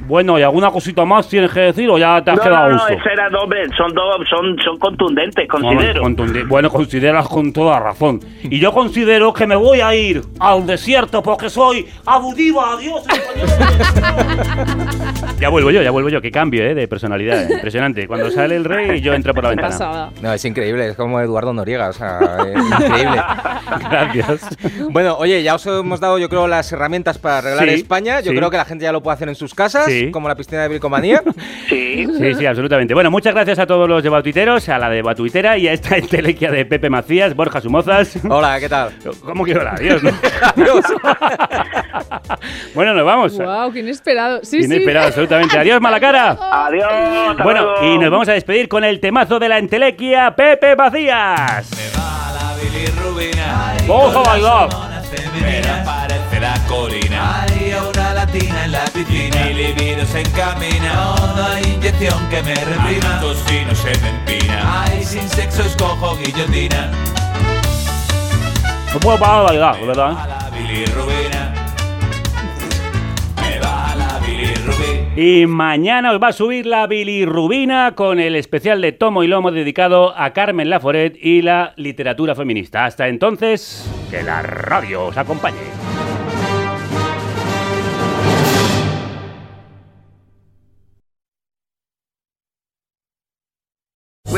Bueno, ¿y alguna cosita más tienes que decir o ya te has No, quedado no, no, esa era doble, son dos, son, son contundentes, considero. Bueno, contundi- Bueno, consideras con toda razón. Y yo considero que me voy a ir al desierto porque soy abudiva, adiós. ya vuelvo yo, ya vuelvo yo. Qué cambio, ¿eh? De personalidad. eh. Impresionante. Cuando sale el rey, yo entro por la ventana. No, es increíble, es como Eduardo Noriega, o sea, es increíble. Gracias. Bueno, oye, ya os hemos dado, yo creo, las herramientas para arreglar Sí, España. Yo sí. creo que la gente ya lo puede hacer en sus casas, Sí. Como la piscina de bricomanía. Sí. Sí, sí, absolutamente. Bueno, muchas gracias a todos los debatuiteros, a la debatuitera y a esta entelequia de Pepe Macías, Borja Sumozas. Hola, ¿qué tal? ¿Cómo que hola? Adiós, ¿no? bueno, nos vamos. Wow, qué inesperado. Sí, sí. Inesperado, absolutamente. Adiós, Malacara. Adiós. hasta Bueno, y nos vamos a despedir con el temazo de la entelequia, Pepe Macías. Vamos a bailar. Femenina parece la colina Hay una latina en la piscina Mi libido se encamina No hay inyección que me reprima Tocino se me empina Ay, sin sexo escojo guillotina No puedo parar de bailar, ¿verdad? La bilirrubina Me va la bilirrubina Y mañana os va a subir la bilirrubina con el especial de Tomo y Lomo dedicado a Carmen Laforet y la literatura feminista. Hasta entonces, que la radio os acompañe.